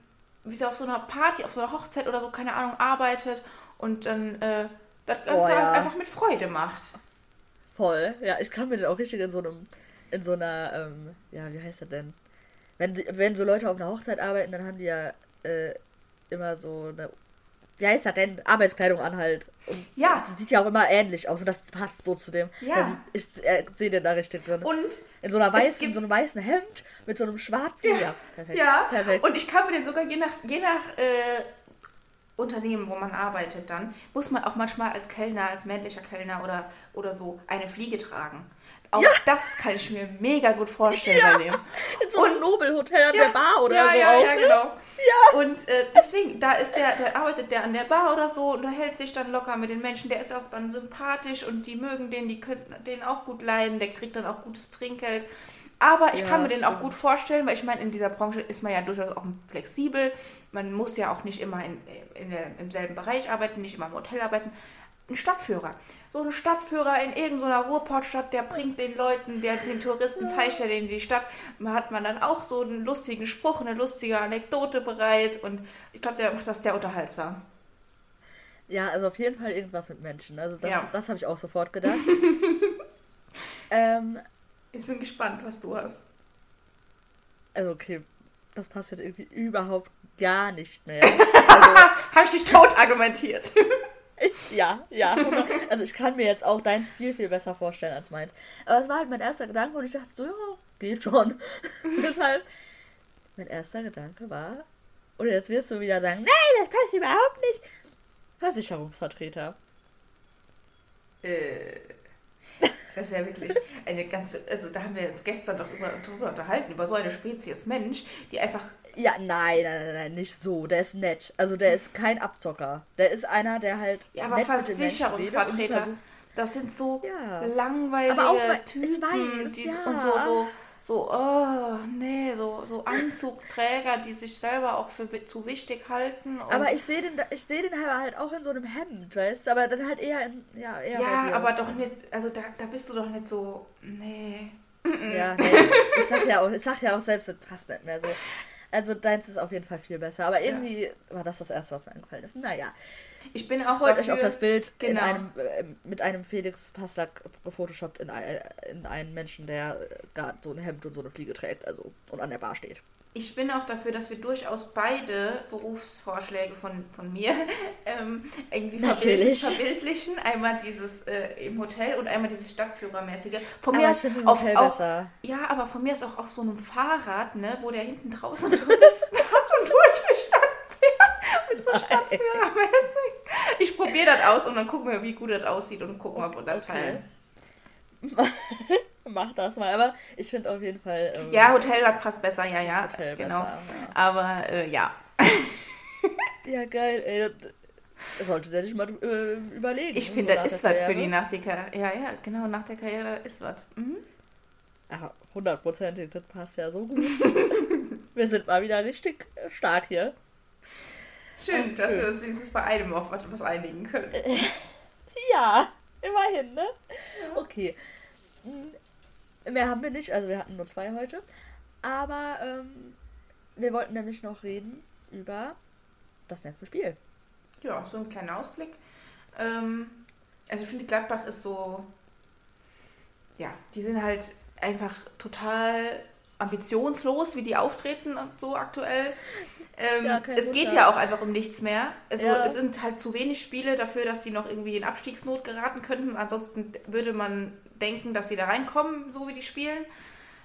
wie der auf so einer Party, auf so einer Hochzeit oder so, keine Ahnung, arbeitet und dann äh, das Ganze oh, ja. einfach mit Freude macht. Voll. Ja, ich kann mir den auch richtig in so einem, in so einer, ähm, ja, wie heißt das denn? Wenn, wenn so Leute auf einer Hochzeit arbeiten, dann haben die ja äh, immer so eine wie heißt das denn? Arbeitskleidung an halt. Und ja. Die sieht ja auch immer ähnlich aus und das passt so zu dem. Ja. Sieht, ich äh, sehe den da richtig drin. Und in so einer weißen, gibt... in so einem weißen Hemd mit so einem schwarzen. Ja, ja perfekt. Ja. perfekt. Und ich kann mir den sogar je nach, je nach äh, Unternehmen, wo man arbeitet, dann muss man auch manchmal als Kellner, als männlicher Kellner oder, oder so eine Fliege tragen. Auch ja. das kann ich mir mega gut vorstellen ja. bei dem. In so einem Nobelhotel an ja. der Bar oder so. Ja, auch, ja, ne? genau. Ja. Und äh, deswegen, da ist der, der arbeitet der an der Bar oder so und hält sich dann locker mit den Menschen. Der ist auch dann sympathisch und die mögen den, die könnten den auch gut leiden. Der kriegt dann auch gutes Trinkgeld. Aber ich ja, kann mir den auch gut vorstellen, weil ich meine, in dieser Branche ist man ja durchaus auch flexibel. Man muss ja auch nicht immer in, in der, im selben Bereich arbeiten, nicht immer im Hotel arbeiten ein Stadtführer. So ein Stadtführer in irgendeiner Ruhrportstadt, der bringt den Leuten, der den Touristen zeigt ja denen die Stadt. Da hat man dann auch so einen lustigen Spruch, eine lustige Anekdote bereit und ich glaube, der macht das sehr unterhaltsam. Ja, also auf jeden Fall irgendwas mit Menschen. Also das, ja. das habe ich auch sofort gedacht. ähm, ich bin gespannt, was du hast. Also okay, das passt jetzt irgendwie überhaupt gar nicht mehr. Also, habe ich dich tot argumentiert. ja, ja. Also ich kann mir jetzt auch deins viel, viel besser vorstellen als meins. Aber es war halt mein erster Gedanke und ich dachte so, ja, geht schon. Deshalb, mein erster Gedanke war, oder jetzt wirst du wieder sagen, nein, das passt überhaupt nicht. Versicherungsvertreter. Äh. Das ist ja wirklich eine ganze, also da haben wir uns gestern doch über, darüber unterhalten, über so eine Spezies Mensch, die einfach. Ja, nein, nein, nein, nicht so. Der ist nett. Also der ist kein Abzocker. Der ist einer, der halt. Ja, aber Versicherungsvertreter. Das sind so ja. langweilige aber auch, Typen, weiß, ja. und so, so so, oh, nee, so, so Anzugträger, die sich selber auch für zu wichtig halten. aber ich sehe den, ich sehe den halt auch in so einem Hemd, weißt du, aber dann halt eher in, ja, eher Ja, aber doch nicht, also da, da bist du doch nicht so, nee. Ja, nee, ich sag ja auch, ich sag ja auch selbst, das passt nicht mehr so. Also deins ist auf jeden Fall viel besser. Aber irgendwie ja. war das das Erste, was mir eingefallen ist. Naja. Ich bin auch Freut euch auf das Bild genau. einem, äh, mit einem Felix Pastak gefotoshoppt in, ein, in einen Menschen, der äh, gerade so ein Hemd und so eine Fliege trägt also und an der Bar steht ich bin auch dafür, dass wir durchaus beide Berufsvorschläge von, von mir ähm, irgendwie verbild, verbildlichen. Einmal dieses äh, im Hotel und einmal dieses Stadtführermäßige. Von aber mir ist auf, Hotel auch, besser. Ja, aber von mir ist auch auf so einem Fahrrad, ne, wo der hinten draußen Touristen hat und durch die Stadt fährt. Ist so Stadtführermäßig. Ich probiere das aus und dann gucken wir, wie gut das aussieht und gucken, ob wir das okay. Mach das mal. Aber ich finde auf jeden Fall. Ähm, ja, Hotel passt besser, ja, ja. Hotel genau. Besser, ja. Aber äh, ja. ja, geil, ey. Das sollte der nicht mal äh, überlegen. Ich finde, so das ist was für die nach der Karriere. Ja, ja, genau, nach der Karriere ist was. Mhm. Ja, hundertprozentig, das passt ja so gut. wir sind mal wieder richtig stark hier. Schön, Und dass schön. wir uns wenigstens bei einem auf was einigen können. ja, immerhin, ne? Okay. Mehr haben wir nicht, also wir hatten nur zwei heute. Aber ähm, wir wollten nämlich noch reden über das nächste Spiel. Ja, so ein kleiner Ausblick. Ähm, also ich finde, Gladbach ist so, ja, die sind halt einfach total ambitionslos, wie die auftreten und so aktuell. Ähm, ja, es geht ja auch einfach um nichts mehr. Also ja. es sind halt zu wenig Spiele dafür, dass die noch irgendwie in Abstiegsnot geraten könnten. Ansonsten würde man denken, dass sie da reinkommen, so wie die spielen.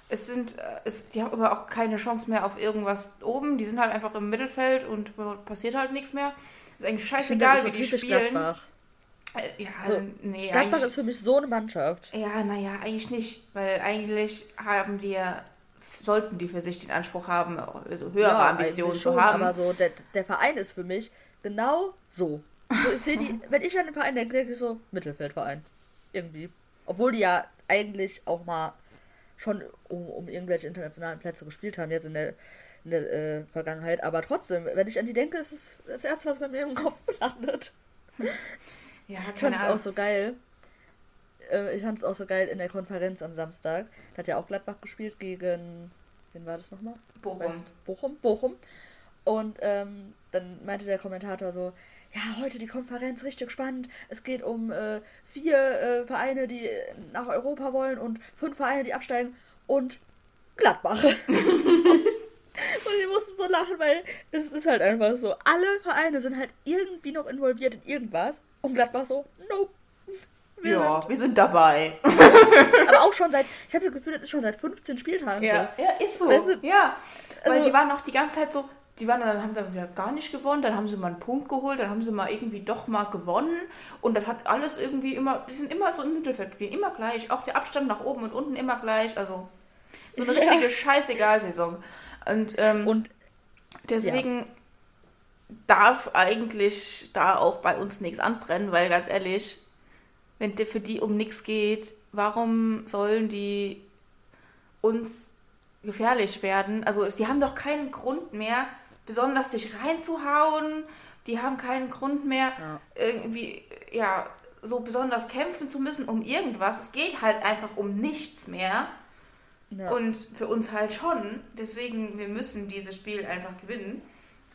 Es sind, äh, es, die haben aber auch keine Chance mehr auf irgendwas oben. Die sind halt einfach im Mittelfeld und passiert halt nichts mehr. Ist eigentlich scheißegal, wie die spielen. Gladbach. Äh, ja, so, nee. ist für mich so eine Mannschaft. Ja, naja, eigentlich nicht. Weil eigentlich haben wir sollten die für sich den Anspruch haben, also höhere ja, Ambitionen zu haben. Aber so, der, der Verein ist für mich genau so. so ich die, wenn ich an den Verein denke, denke ich so, Mittelfeldverein. Irgendwie. Obwohl die ja eigentlich auch mal schon um, um irgendwelche internationalen Plätze gespielt haben, jetzt in der, in der äh, Vergangenheit. Aber trotzdem, wenn ich an die denke, ist es das Erste, was bei mir im Kopf landet. Ja, ich fand es auch so geil. Äh, ich fand es auch so geil in der Konferenz am Samstag. Da hat ja auch Gladbach gespielt gegen. Wen war das nochmal? Bochum. Weißt, Bochum, Bochum. Und ähm, dann meinte der Kommentator so, ja, heute die Konferenz richtig spannend. Es geht um äh, vier äh, Vereine, die nach Europa wollen und fünf Vereine, die absteigen und Gladbach. und ich musste so lachen, weil es ist halt einfach so. Alle Vereine sind halt irgendwie noch involviert in irgendwas und Gladbach so, nope. Wir ja, sind, wir sind dabei. Aber auch schon seit, ich habe das Gefühl, das ist schon seit 15 Spieltagen ja. so. Ja, ist so. Weißt du, ja, weil also, die waren auch die ganze Zeit so, die waren dann, haben dann wieder gar nicht gewonnen, dann haben sie mal einen Punkt geholt, dann haben sie mal irgendwie doch mal gewonnen und das hat alles irgendwie immer, die sind immer so im Mittelfeld geblieben, immer gleich, auch der Abstand nach oben und unten immer gleich, also so eine richtige ja. Scheißegal-Saison. Und, ähm, und deswegen ja. darf eigentlich da auch bei uns nichts anbrennen, weil ganz ehrlich, wenn für die um nichts geht, warum sollen die uns gefährlich werden? Also die haben doch keinen Grund mehr, besonders dich reinzuhauen. Die haben keinen Grund mehr, ja. irgendwie, ja, so besonders kämpfen zu müssen um irgendwas. Es geht halt einfach um nichts mehr. Ja. Und für uns halt schon. Deswegen, wir müssen dieses Spiel einfach gewinnen.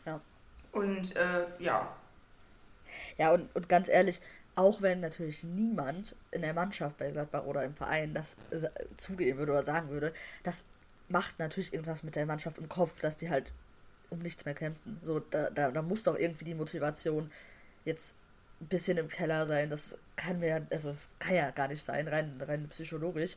Ja. Und äh, ja. Ja, und, und ganz ehrlich, auch wenn natürlich niemand in der Mannschaft bei Gladbach oder im Verein das zugeben würde oder sagen würde, das macht natürlich irgendwas mit der Mannschaft im Kopf, dass die halt um nichts mehr kämpfen. So, da, da, da muss doch irgendwie die Motivation jetzt ein bisschen im Keller sein. Das kann mir, also das kann ja gar nicht sein, rein, rein psychologisch, äh,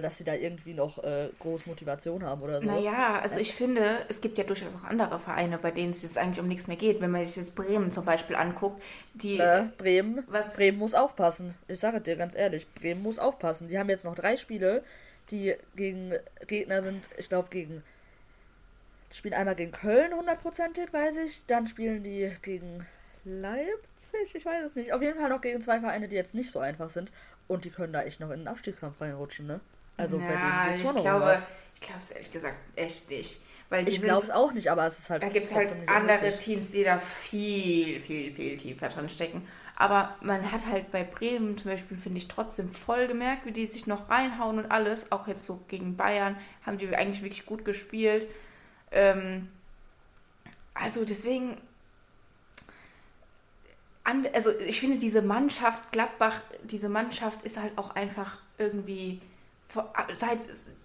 dass sie da irgendwie noch äh, groß Motivation haben oder so. Naja, also ich finde, es gibt ja durchaus auch andere Vereine, bei denen es jetzt eigentlich um nichts mehr geht. Wenn man sich jetzt Bremen zum Beispiel anguckt, die. Äh, Bremen, was? Bremen muss aufpassen. Ich sage dir ganz ehrlich, Bremen muss aufpassen. Die haben jetzt noch drei Spiele, die gegen Gegner sind, ich glaube, gegen spielen einmal gegen Köln hundertprozentig, weiß ich. Dann spielen die gegen Leipzig, ich weiß es nicht. Auf jeden Fall noch gegen zwei Vereine, die jetzt nicht so einfach sind. Und die können da echt noch in den Abstiegskampf reinrutschen, ne? Also ja, bei denen geht schon ich glaube, was. Ich glaube es ehrlich gesagt echt nicht. Weil ich glaube es auch nicht, aber es ist halt. Da gibt es halt andere. Teams, die da viel, viel, viel tiefer dran stecken. Aber man hat halt bei Bremen zum Beispiel, finde ich, trotzdem voll gemerkt, wie die sich noch reinhauen und alles. Auch jetzt so gegen Bayern haben die eigentlich wirklich gut gespielt. Ähm, also deswegen, also ich finde diese Mannschaft, Gladbach, diese Mannschaft ist halt auch einfach irgendwie, seit,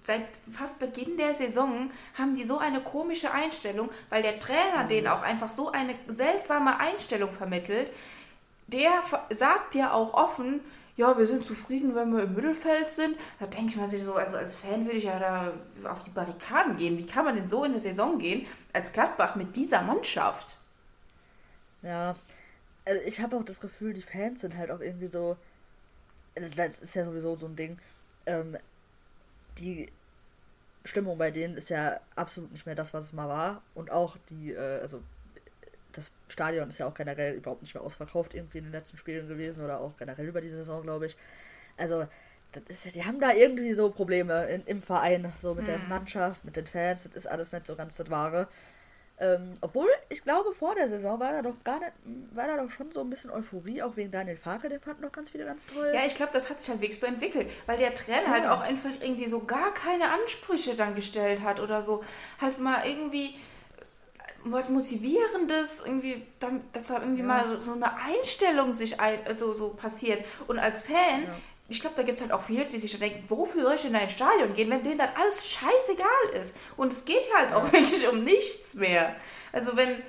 seit fast Beginn der Saison haben die so eine komische Einstellung, weil der Trainer denen auch einfach so eine seltsame Einstellung vermittelt. Der sagt ja auch offen, ja, wir sind zufrieden, wenn wir im Mittelfeld sind. Da denke ich mir so, also als Fan würde ich ja da auf die Barrikaden gehen. Wie kann man denn so in eine Saison gehen, als Gladbach mit dieser Mannschaft? Ja, also ich habe auch das Gefühl, die Fans sind halt auch irgendwie so, das ist ja sowieso so ein Ding, ähm, die Stimmung bei denen ist ja absolut nicht mehr das, was es mal war. Und auch die, äh, also das Stadion ist ja auch generell überhaupt nicht mehr ausverkauft irgendwie in den letzten Spielen gewesen oder auch generell über die Saison, glaube ich. Also, ist, die haben da irgendwie so Probleme in, im Verein, so mit mhm. der Mannschaft, mit den Fans, das ist alles nicht so ganz das Wahre. Ähm, obwohl, ich glaube, vor der Saison war da doch gar nicht, war da doch schon so ein bisschen Euphorie, auch wegen Daniel Farke, den fanden doch ganz viele ganz toll. Ja, ich glaube, das hat sich halt wirklich so entwickelt, weil der Trainer ja. halt auch einfach irgendwie so gar keine Ansprüche dann gestellt hat oder so. Halt mal irgendwie was Motivierendes, irgendwie, dass da irgendwie ja. mal so eine Einstellung sich ein, also so passiert. Und als Fan, ja. Ich glaube, da gibt es halt auch viele, die sich dann denken, wofür soll ich denn in ein Stadion gehen, wenn denen dann alles scheißegal ist. Und es geht halt auch wirklich um nichts mehr. Also wenn,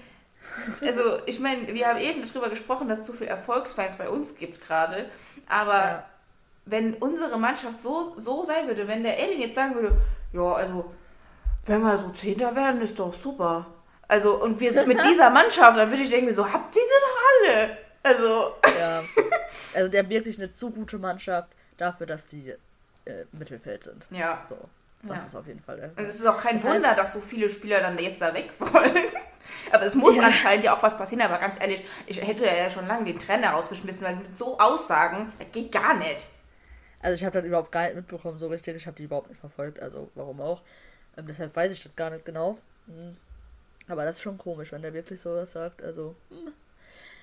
also ich meine, wir haben eben darüber gesprochen, dass es zu viele Erfolgsfans bei uns gibt gerade, aber ja. wenn unsere Mannschaft so, so sein würde, wenn der Alien jetzt sagen würde, ja, also wenn wir so Zehnter werden, ist doch super also, und wir sind mit dieser Mannschaft, dann würde ich denken, so, habt ihr sie doch alle? Also. Ja. Also, der wirklich eine zu gute Mannschaft dafür, dass die äh, Mittelfeld sind. Ja. So. Das ja. ist auf jeden Fall. Und es ist auch kein Deshalb, Wunder, dass so viele Spieler dann jetzt da weg wollen. aber es muss ja. anscheinend ja auch was passieren. Aber ganz ehrlich, ich hätte ja schon lange den Trainer rausgeschmissen, weil mit so Aussagen, das geht gar nicht. Also ich habe das überhaupt gar nicht mitbekommen, so richtig. Ich habe die überhaupt nicht verfolgt. Also warum auch. Ähm, deshalb weiß ich das gar nicht genau. Hm. Aber das ist schon komisch, wenn der wirklich sowas sagt. Also. Hm.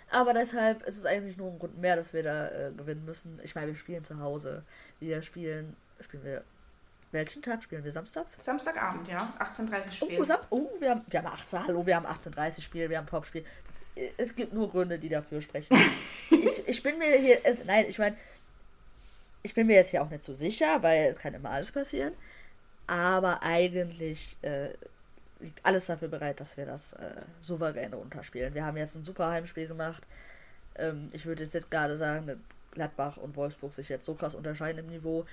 Aber deshalb ist es eigentlich nur ein Grund mehr, dass wir da äh, gewinnen müssen. Ich meine, wir spielen zu Hause. Wir spielen. Spielen wir. Welchen Tag spielen wir? Samstags? Samstagabend, ja. 18.30 Spiel. Oh, Sam oh wir, haben, wir haben 18, hallo, wir haben 18.30 Spiel, wir haben Topspiel. Es gibt nur Gründe, die dafür sprechen. ich, ich bin mir hier. Äh, nein, ich meine. Ich bin mir jetzt hier auch nicht so sicher, weil es kann immer alles passieren. Aber eigentlich äh, liegt alles dafür bereit, dass wir das äh, souverän runterspielen. Wir haben jetzt ein super Heimspiel gemacht. Ähm, ich würde jetzt gerade sagen, dass Gladbach und Wolfsburg sich jetzt so krass unterscheiden im Niveau.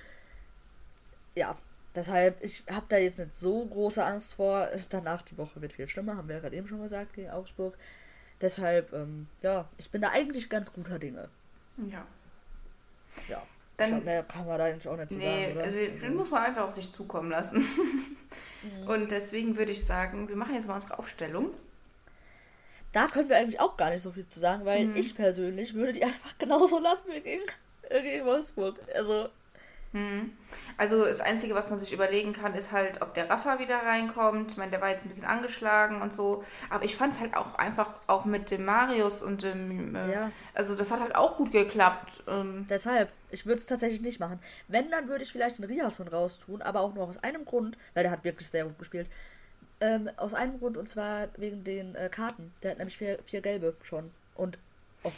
Ja, deshalb, ich habe da jetzt nicht so große Angst vor. Danach die Woche wird viel schlimmer, haben wir ja gerade eben schon gesagt, gegen Augsburg. Deshalb, ähm, ja, ich bin da eigentlich ganz guter Dinge. Ja. Ja. Dann, glaub, mehr kann man da eigentlich auch nicht zu nee, sagen, oder? Also, den muss man einfach auf sich zukommen lassen. mhm. Und deswegen würde ich sagen, wir machen jetzt mal unsere Aufstellung. Da können wir eigentlich auch gar nicht so viel zu sagen, weil mhm. ich persönlich würde die einfach genauso lassen wie gegen, gegen Wolfsburg. Also. Also das Einzige, was man sich überlegen kann, ist halt, ob der Rafa wieder reinkommt. Ich meine, der war jetzt ein bisschen angeschlagen und so. Aber ich fand es halt auch einfach, auch mit dem Marius und dem... Äh, ja. Also das hat halt auch gut geklappt. Ähm. Deshalb, ich würde es tatsächlich nicht machen. Wenn, dann würde ich vielleicht den Riason raustun, aber auch nur aus einem Grund, weil der hat wirklich sehr gut gespielt. Ähm, aus einem Grund, und zwar wegen den äh, Karten. Der hat nämlich vier, vier gelbe schon. Und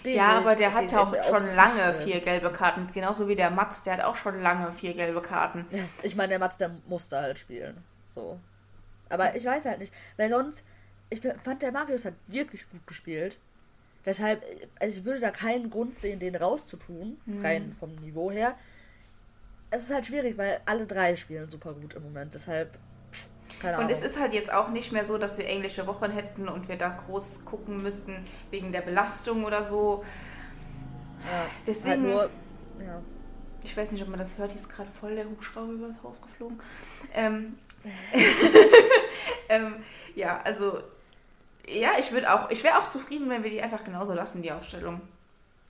ja, aber der hat ja auch schon lange vier gelbe Karten. Genauso wie der Mats, der hat auch schon lange vier gelbe Karten. Ich meine, der Mats, der musste halt spielen. So. Aber ich weiß halt nicht. Weil sonst, ich fand, der Marius hat wirklich gut gespielt. Deshalb, also ich würde da keinen Grund sehen, den rauszutun. Mhm. Rein vom Niveau her. Es ist halt schwierig, weil alle drei spielen super gut im Moment. Deshalb keine und es ist halt jetzt auch nicht mehr so, dass wir englische Wochen hätten und wir da groß gucken müssten wegen der Belastung oder so. Ja, Deswegen. Halt nur, ja. Ich weiß nicht, ob man das hört, hier ist gerade voll der Hubschrauber über das Haus geflogen. Ähm, ähm, ja, also ja, ich würde auch, ich wäre auch zufrieden, wenn wir die einfach genauso lassen, die Aufstellung.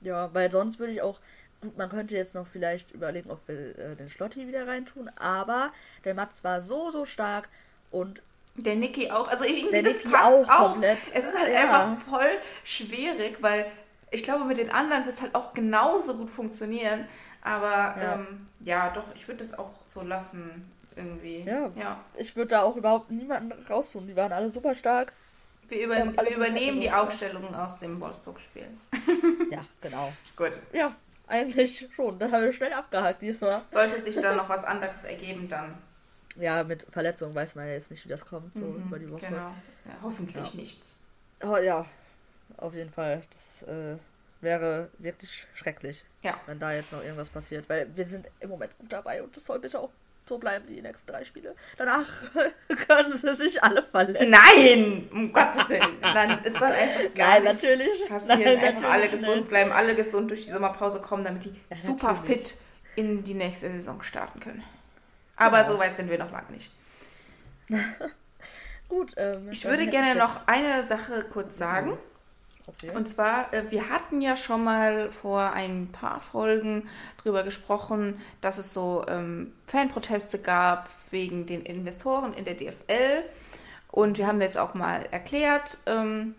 Ja, weil sonst würde ich auch, gut, man könnte jetzt noch vielleicht überlegen, ob wir äh, den Schlotti wieder reintun, aber der Mats war so, so stark und der Niki auch. Also ich irgendwie, das Niki passt auch, komplett. Es ist halt ja. einfach voll schwierig, weil ich glaube, mit den anderen wird es halt auch genauso gut funktionieren. Aber ja, ähm, ja doch, ich würde das auch so lassen irgendwie. Ja, ja. ich würde da auch überhaupt niemanden raustun. Die waren alle super stark. Wir, über, wir übernehmen die Aufstellungen aus dem Wolfsburg-Spiel. ja, genau. Gut. Ja, eigentlich schon. Das haben wir schnell abgehakt diesmal. Sollte sich da noch was anderes ergeben, dann ja, mit Verletzungen weiß man ja jetzt nicht, wie das kommt, so mhm, über die Woche. Genau. Ja, hoffentlich ja. nichts. Oh, ja, auf jeden Fall. Das äh, wäre wirklich schrecklich, ja. wenn da jetzt noch irgendwas passiert. Weil wir sind im Moment gut dabei und das soll bitte auch so bleiben, die nächsten drei Spiele. Danach können sie sich alle verletzen. Nein! Um Gottes Willen. Dann ist dann einfach Nein, natürlich. passieren. Nein, einfach natürlich alle gesund nicht. bleiben, alle gesund durch die Sommerpause kommen, damit die ja, super fit in die nächste Saison starten können. Aber genau. so weit sind wir noch lange nicht. Gut. Ähm, ich würde gerne ich noch eine Sache kurz sagen. Okay. Und zwar, äh, wir hatten ja schon mal vor ein paar Folgen darüber gesprochen, dass es so ähm, Fanproteste gab wegen den Investoren in der DFL. Und wir haben das auch mal erklärt. Ähm,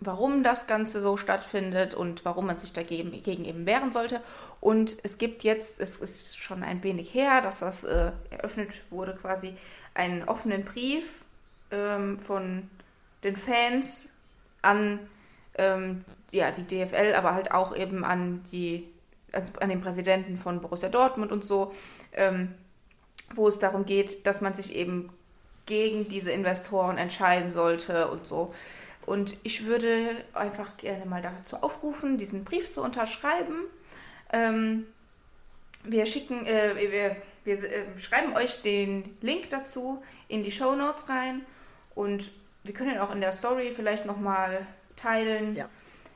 warum das Ganze so stattfindet und warum man sich dagegen gegen eben wehren sollte. Und es gibt jetzt, es ist schon ein wenig her, dass das äh, eröffnet wurde, quasi einen offenen Brief ähm, von den Fans an ähm, ja, die DFL, aber halt auch eben an, die, an den Präsidenten von Borussia Dortmund und so, ähm, wo es darum geht, dass man sich eben gegen diese Investoren entscheiden sollte und so. Und ich würde einfach gerne mal dazu aufrufen, diesen Brief zu unterschreiben. Ähm, wir schicken, äh, wir, wir äh, schreiben euch den Link dazu in die Show Notes rein und wir können ihn auch in der Story vielleicht nochmal teilen ja.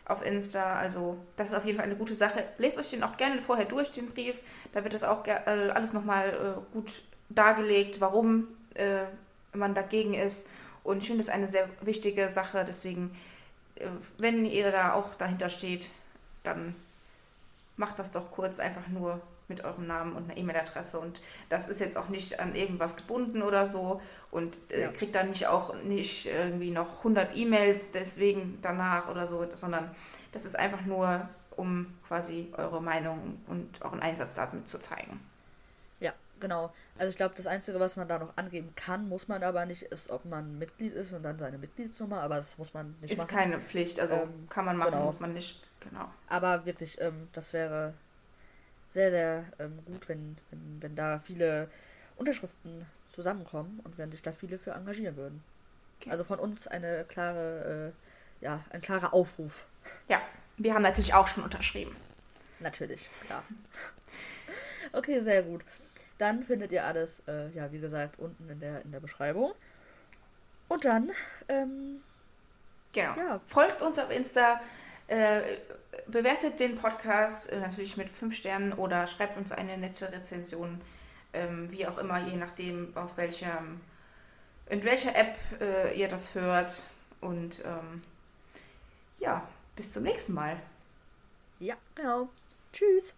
auf Insta. Also das ist auf jeden Fall eine gute Sache. Lest euch den auch gerne vorher durch, den Brief. Da wird das auch äh, alles nochmal äh, gut dargelegt, warum äh, man dagegen ist. Und ich finde es eine sehr wichtige Sache. Deswegen, äh, wenn ihr da auch dahinter steht, dann macht das doch kurz einfach nur mit eurem Namen und einer E-Mail-Adresse. Und das ist jetzt auch nicht an irgendwas gebunden oder so. Und äh, ja. kriegt dann nicht auch nicht irgendwie noch 100 E-Mails deswegen danach oder so, sondern das ist einfach nur, um quasi eure Meinung und euren Einsatz damit zu zeigen. Ja, genau. Also ich glaube, das Einzige, was man da noch angeben kann, muss man aber nicht, ist, ob man Mitglied ist und dann seine Mitgliedsnummer, aber das muss man nicht ist machen. Ist keine Pflicht, also ähm, kann man machen, genau. muss man nicht, genau. Aber wirklich, ähm, das wäre sehr, sehr ähm, gut, wenn, wenn, wenn da viele Unterschriften zusammenkommen und wenn sich da viele für engagieren würden. Okay. Also von uns eine klare, äh, ja, ein klarer Aufruf. Ja, wir haben natürlich auch schon unterschrieben. Natürlich, klar. okay, sehr gut. Dann findet ihr alles, äh, ja, wie gesagt, unten in der, in der Beschreibung. Und dann, ähm, genau. Ja. Folgt uns auf Insta, äh, bewertet den Podcast äh, natürlich mit 5 Sternen oder schreibt uns eine nette Rezension, ähm, wie auch immer, je nachdem, auf welcher, in welcher App äh, ihr das hört. Und ähm, ja, bis zum nächsten Mal. Ja, genau. Tschüss.